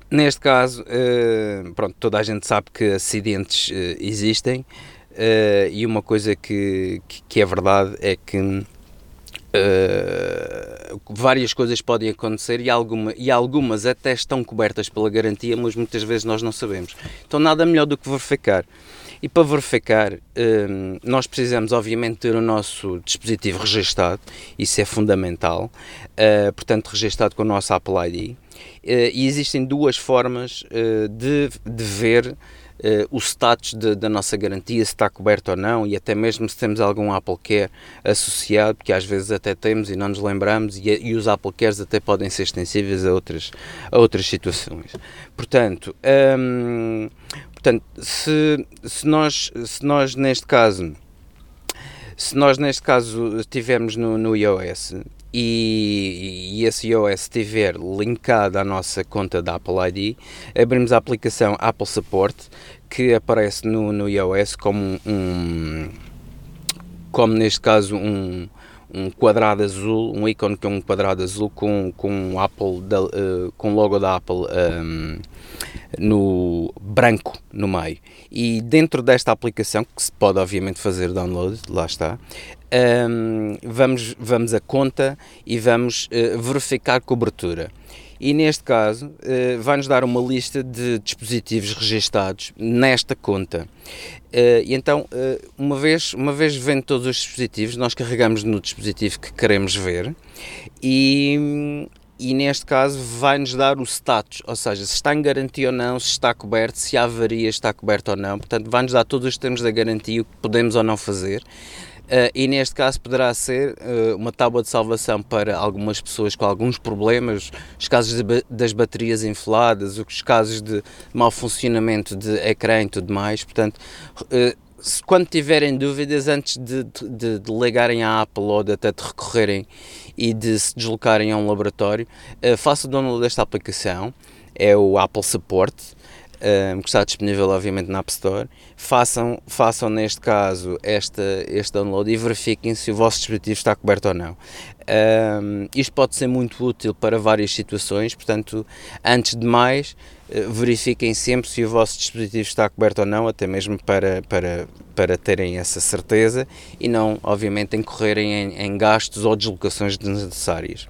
Neste caso, uh, pronto, toda a gente sabe que acidentes uh, existem uh, e uma coisa que, que, que, é verdade é que várias coisas podem acontecer e, alguma, e algumas até estão cobertas pela garantia, mas muitas vezes nós não sabemos. Então, nada melhor do que verificar. E para verificar, nós precisamos, obviamente, ter o nosso dispositivo registado, isso é fundamental, portanto, registado com o nosso Apple ID. Eh, e existem duas formas eh, de, de ver o status de, da nossa garantia, se está coberto ou não, e até mesmo se temos algum Apple Care associado, porque às vezes até temos e não nos lembramos, e, e os Apple Cares até podem ser extensíveis a outras, a outras situações. Portanto, um, portanto se, se, nós, se nós neste caso se nós neste caso estivermos no, no iOS e, e esse iOS estiver linkado à nossa conta da Apple ID, abrimos a aplicação Apple Support que aparece no, no iOS como um, como neste caso um, um quadrado azul, um ícone que é um quadrado azul com, com Apple da, uh, com logo da Apple um, no branco no meio. E dentro desta aplicação, que se pode obviamente fazer download, lá está, um, vamos, vamos a conta e vamos uh, verificar cobertura. E neste caso, uh, vai-nos dar uma lista de dispositivos registados nesta conta. Uh, e então, uma, vez, uma vez vendo todos os dispositivos, nós carregamos no dispositivo que queremos ver e, e neste caso vai-nos dar o status, ou seja, se está em garantia ou não, se está coberto, se a avaria está coberto ou não, portanto vai-nos dar todos os termos da garantia, o que podemos ou não fazer. Uh, e neste caso poderá ser uh, uma tábua de salvação para algumas pessoas com alguns problemas, os casos das baterias infladas, os casos de mau funcionamento de ecrã e tudo mais. Portanto, uh, se, quando tiverem dúvidas, antes de, de, de ligarem à Apple ou de até de recorrerem e de se deslocarem a um laboratório, façam o download desta aplicação, é o Apple Support. Um, que está disponível obviamente na App Store. Façam, façam neste caso esta, este download e verifiquem se o vosso dispositivo está coberto ou não. Um, isto pode ser muito útil para várias situações, portanto, antes de mais, eh, verifiquem sempre se o vosso dispositivo está coberto ou não, até mesmo para, para, para terem essa certeza e não, obviamente, incorrerem em, em gastos ou deslocações desnecessárias.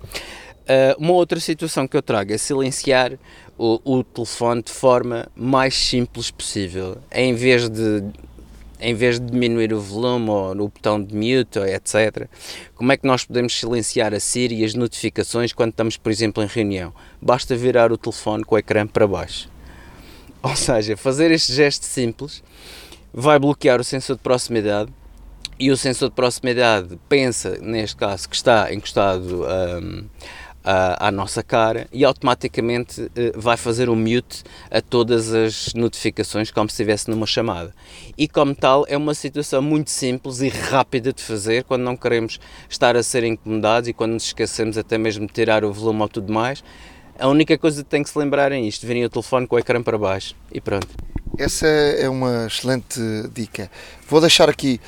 Uh, uma outra situação que eu trago é silenciar o, o telefone de forma mais simples possível, em vez de em vez de diminuir o volume ou no botão de mute, etc. Como é que nós podemos silenciar a Siri e as notificações quando estamos, por exemplo, em reunião? Basta virar o telefone com o ecrã para baixo. Ou seja, fazer este gesto simples vai bloquear o sensor de proximidade e o sensor de proximidade pensa, neste caso, que está encostado um, à, nossa cara e automaticamente uh, vai fazer um mute a todas as notificações como se estivesse numa chamada. E como tal, é uma situação muito simples e rápida de fazer quando não queremos estar a ser incomodados e quando nos esquecemos até mesmo de tirar o volume ou tudo mais. A única coisa que tem que se lembrar é isto: virem o telefone com o ecrã para baixo e pronto. Essa é uma excelente dica. Vou deixar aqui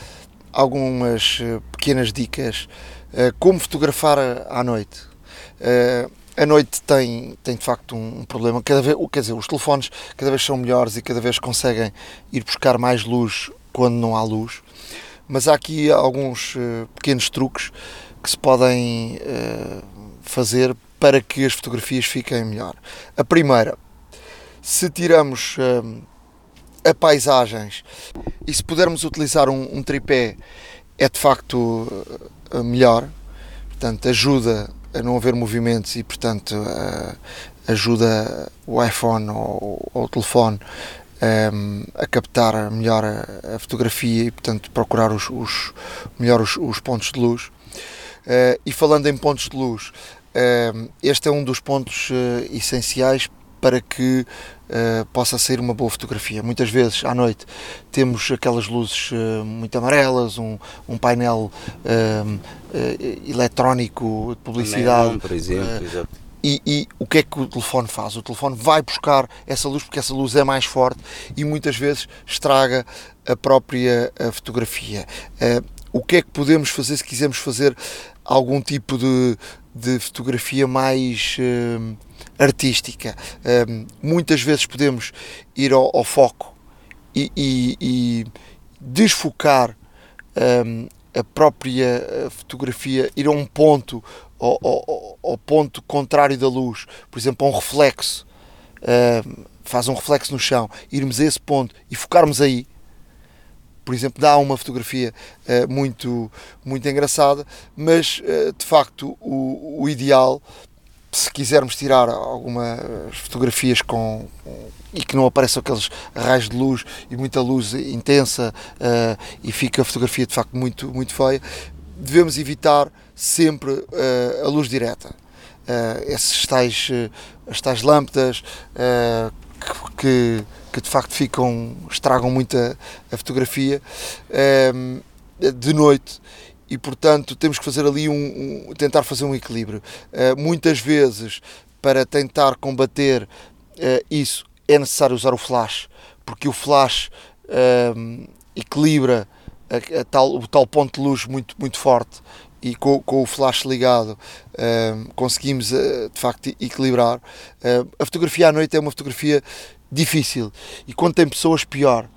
algumas eh, pequenas dicas uh, como fotografar à noite. Uh, a noite tem, tem de facto um, problema. Cada vez, quer dizer, os telefones cada vez são melhores e cada vez conseguem ir buscar mais luz quando não há luz. Mas há aqui alguns uh, pequenos truques que se podem uh, fazer para que as fotografias fiquem melhor. A primeira, se tiramos a paisagens e se pudermos utilizar um, um tripé, é de facto melhor. Portanto, ajuda a não haver movimentos e, portanto, ajuda o iPhone ou, ou o telefone um, a captar melhor a, a, fotografia e, portanto, procurar os, os melhor os, os, pontos de luz. Uh, e falando em pontos de luz, uh, este é um dos pontos uh, essenciais para que uh, possa sair uma boa fotografia. Muitas vezes à noite temos aquelas luzes uh, muito amarelas, um, um painel uh, eletrónico de publicidade. Neon, por exemplo, e, e, o que é que o telefone faz? O telefone vai buscar essa luz porque essa luz é mais forte e muitas vezes estraga a própria a fotografia. o que é que podemos fazer se quisermos fazer algum tipo de, de fotografia mais artística. Um, muitas vezes podemos ir ao, ao foco e, e, e desfocar um, a própria fotografia, ir a um ponto, ao, ao, ao, ponto contrário da luz, por exemplo, a um reflexo, um, faz um reflexo no chão, irmos a esse ponto e focarmos aí. Por exemplo, dá uma fotografia uh, muito, muito engraçada, mas uh, de facto o, o ideal se quisermos tirar algumas fotografias com, e que não apareçam aqueles raios de luz e muita luz intensa uh, e fica a fotografia de facto muito, muito feia, devemos evitar sempre uh, a luz direta. Uh, esses tais, as tais lâmpadas que, que, de facto ficam, estragam muito a, a fotografia de noite e portanto temos que fazer ali um, um tentar fazer um equilíbrio. Uh, muitas vezes para tentar combater uh, isso é necessário usar o flash, porque o flash uh, equilibra a, a tal, o tal ponto de luz muito, muito forte e com, com o flash ligado conseguimos de facto equilibrar. a fotografia à noite é uma fotografia difícil e quando tem pessoas pior,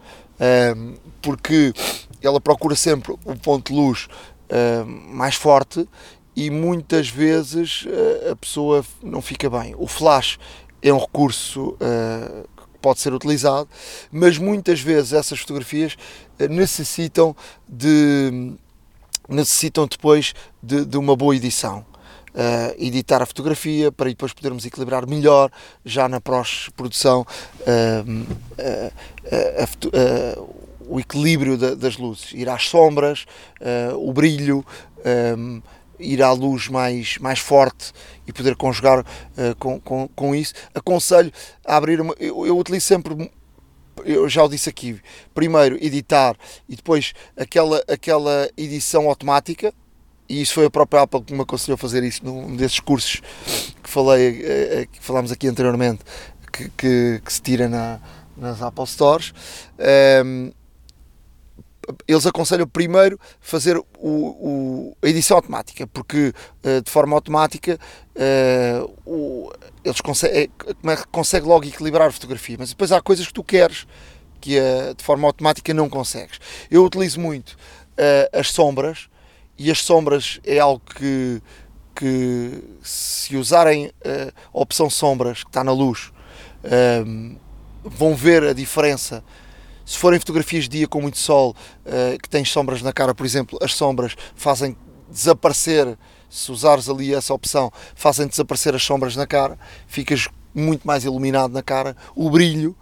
porque ela procura sempre o ponto de luz uh, mais forte e muitas vezes uh, a pessoa não fica bem. O flash é um recurso uh, que pode ser utilizado, mas muitas vezes essas fotografias necessitam de necessitam depois de, de uma boa edição. Uh, editar a fotografia para depois podermos equilibrar melhor já na pós-produção uh, uh, o equilíbrio da, das luzes, ir às sombras, uh, o brilho, um, ehm, ir à luz mais, mais forte e poder conjugar uh, com, com, com isso. Aconselho a abrir uma. Eu, eu utilizo sempre eu já o disse aqui, primeiro editar e depois aquela, aquela edição automática, e isso foi a própria Apple que me aconselhou a fazer isso num desses cursos que falei, eh, que falámos aqui anteriormente, que, que, que se tira na, nas Apple Stores. Um, eles aconselham primeiro fazer o, o, a edição automática, porque uh, de forma automática uh, o, eles conseguem, é, consegue logo equilibrar a fotografia, mas depois há coisas que tu queres que uh, de forma automática não consegues. Eu utilizo muito as sombras e as sombras é algo que, que se usarem a opção sombras que está na luz vão ver a diferença se forem fotografias de dia com muito sol, uh, que tens sombras na cara, por exemplo, as sombras fazem desaparecer, se usares ali essa opção, fazem desaparecer as sombras na cara, ficas muito mais iluminado na cara, o brilho,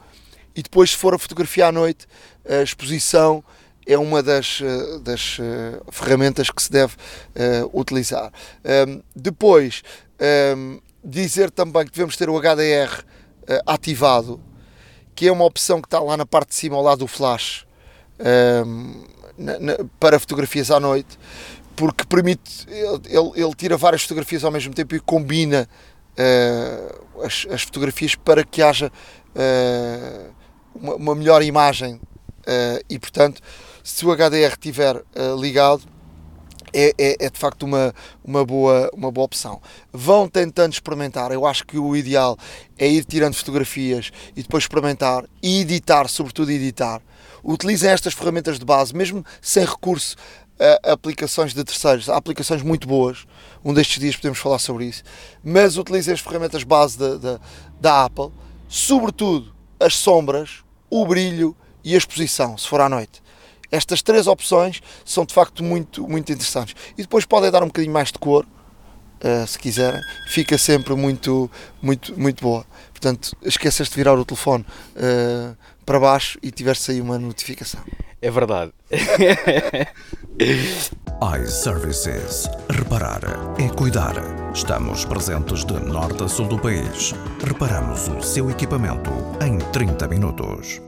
e depois se for a fotografia à noite, a exposição é uma das, eh, das uh, ferramentas que se deve uh, utilizar. Um, depois, um, dizer também que devemos ter o HDR uh, ativado que é uma opção que está lá na parte de cima, ao lado do flash, um, na, na, para fotografias à noite, porque permite, ele, ele, tira várias fotografias ao mesmo tempo e combina uh, as, as, fotografias para que haja uh, uma, uma, melhor imagem uh, e, portanto, se o HDR estiver ligado, é, é, é, de facto uma, uma, boa, uma boa opção. Vão tentando experimentar. Eu acho que o ideal é ir tirando fotografias e depois experimentar e editar, sobretudo editar. Utilizem estas ferramentas de base, mesmo sem recurso a aplicações de terceiros. Há aplicações muito boas. Um destes dias podemos falar sobre isso. Mas utilizem as ferramentas base da, da, da Apple, sobretudo as sombras, o brilho e a exposição, se for à noite estas três opções são de facto muito, muito interessantes. E depois podem dar um bocadinho mais de cor, uh, se quiserem, fica sempre muito, muito, muito boa. Portanto, esqueças de virar o telefone uh, para baixo e tivesse aí uma notificação. É verdade. [laughs] iServices. Reparar é cuidar. Estamos presentes de norte a sul do país. Reparamos o seu equipamento em 30 minutos.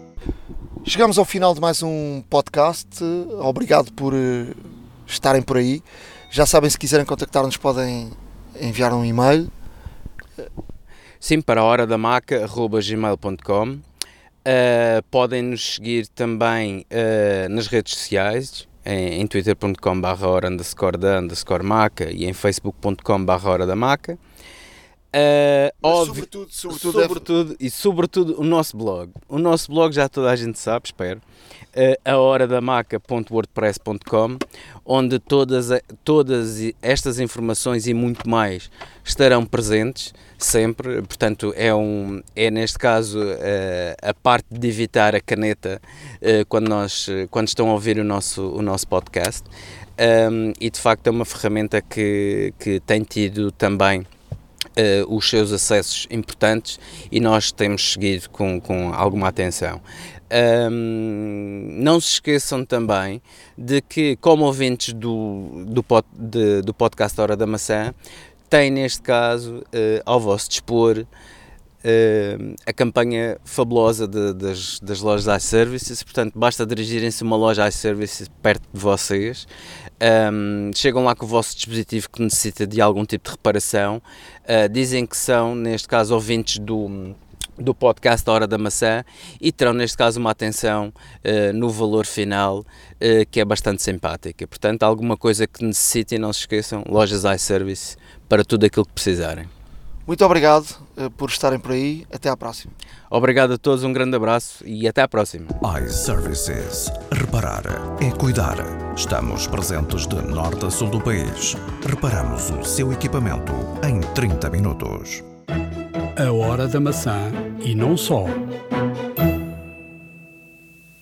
Chegamos ao final de mais um podcast. Obrigado por eh, estarem por aí. Já sabem, se quiserem contactar-nos, podem enviar um e-mail. Sim, para hora da maca.gmail.com. Uh, podem nos seguir também uh, nas redes sociais, em, em twitter.com barra hora underscore da underscore maca e em facebook.com barra hora da maca. Uh, óbvio, sobretudo, sobretudo, sobretudo e sobretudo o nosso blog. O nosso blog já toda a gente sabe, espero. Uh, a hora da maca.wordpress.com, onde todas, todas estas informações e muito mais estarão presentes sempre. Portanto, é, um, é neste caso uh, a parte de evitar a caneta uh, quando, nós, quando estão a ouvir o nosso, o nosso podcast. Um, e de facto é uma ferramenta que, que tem tido também uh, os seus acessos importantes e nós temos seguido com, com alguma atenção. Um, não se esqueçam também de que, como ouvintes do, do, pod, de, do podcast Hora da Maçã, têm neste caso uh, ao vosso dispor Uh, a campanha fabulosa de, das, das lojas iServices, portanto basta dirigirem-se a uma loja iServices perto de vocês, um, chegam lá com o vosso dispositivo que necessita de algum tipo de reparação, uh, dizem que são, neste caso, ouvintes do, do podcast Hora da Maçã e terão, neste caso, uma atenção uh, no valor final uh, que é bastante simpática. Portanto, alguma coisa que necessitem, não se esqueçam, lojas iService para tudo aquilo que precisarem. Muito obrigado uh, por estarem por aí. Até à próxima. Obrigado a todos, um grande abraço e até à próxima. iServices. Reparar é cuidar. Estamos presentes de norte a sul do país. Reparamos o seu equipamento em 30 minutos. A hora da maçã e não só.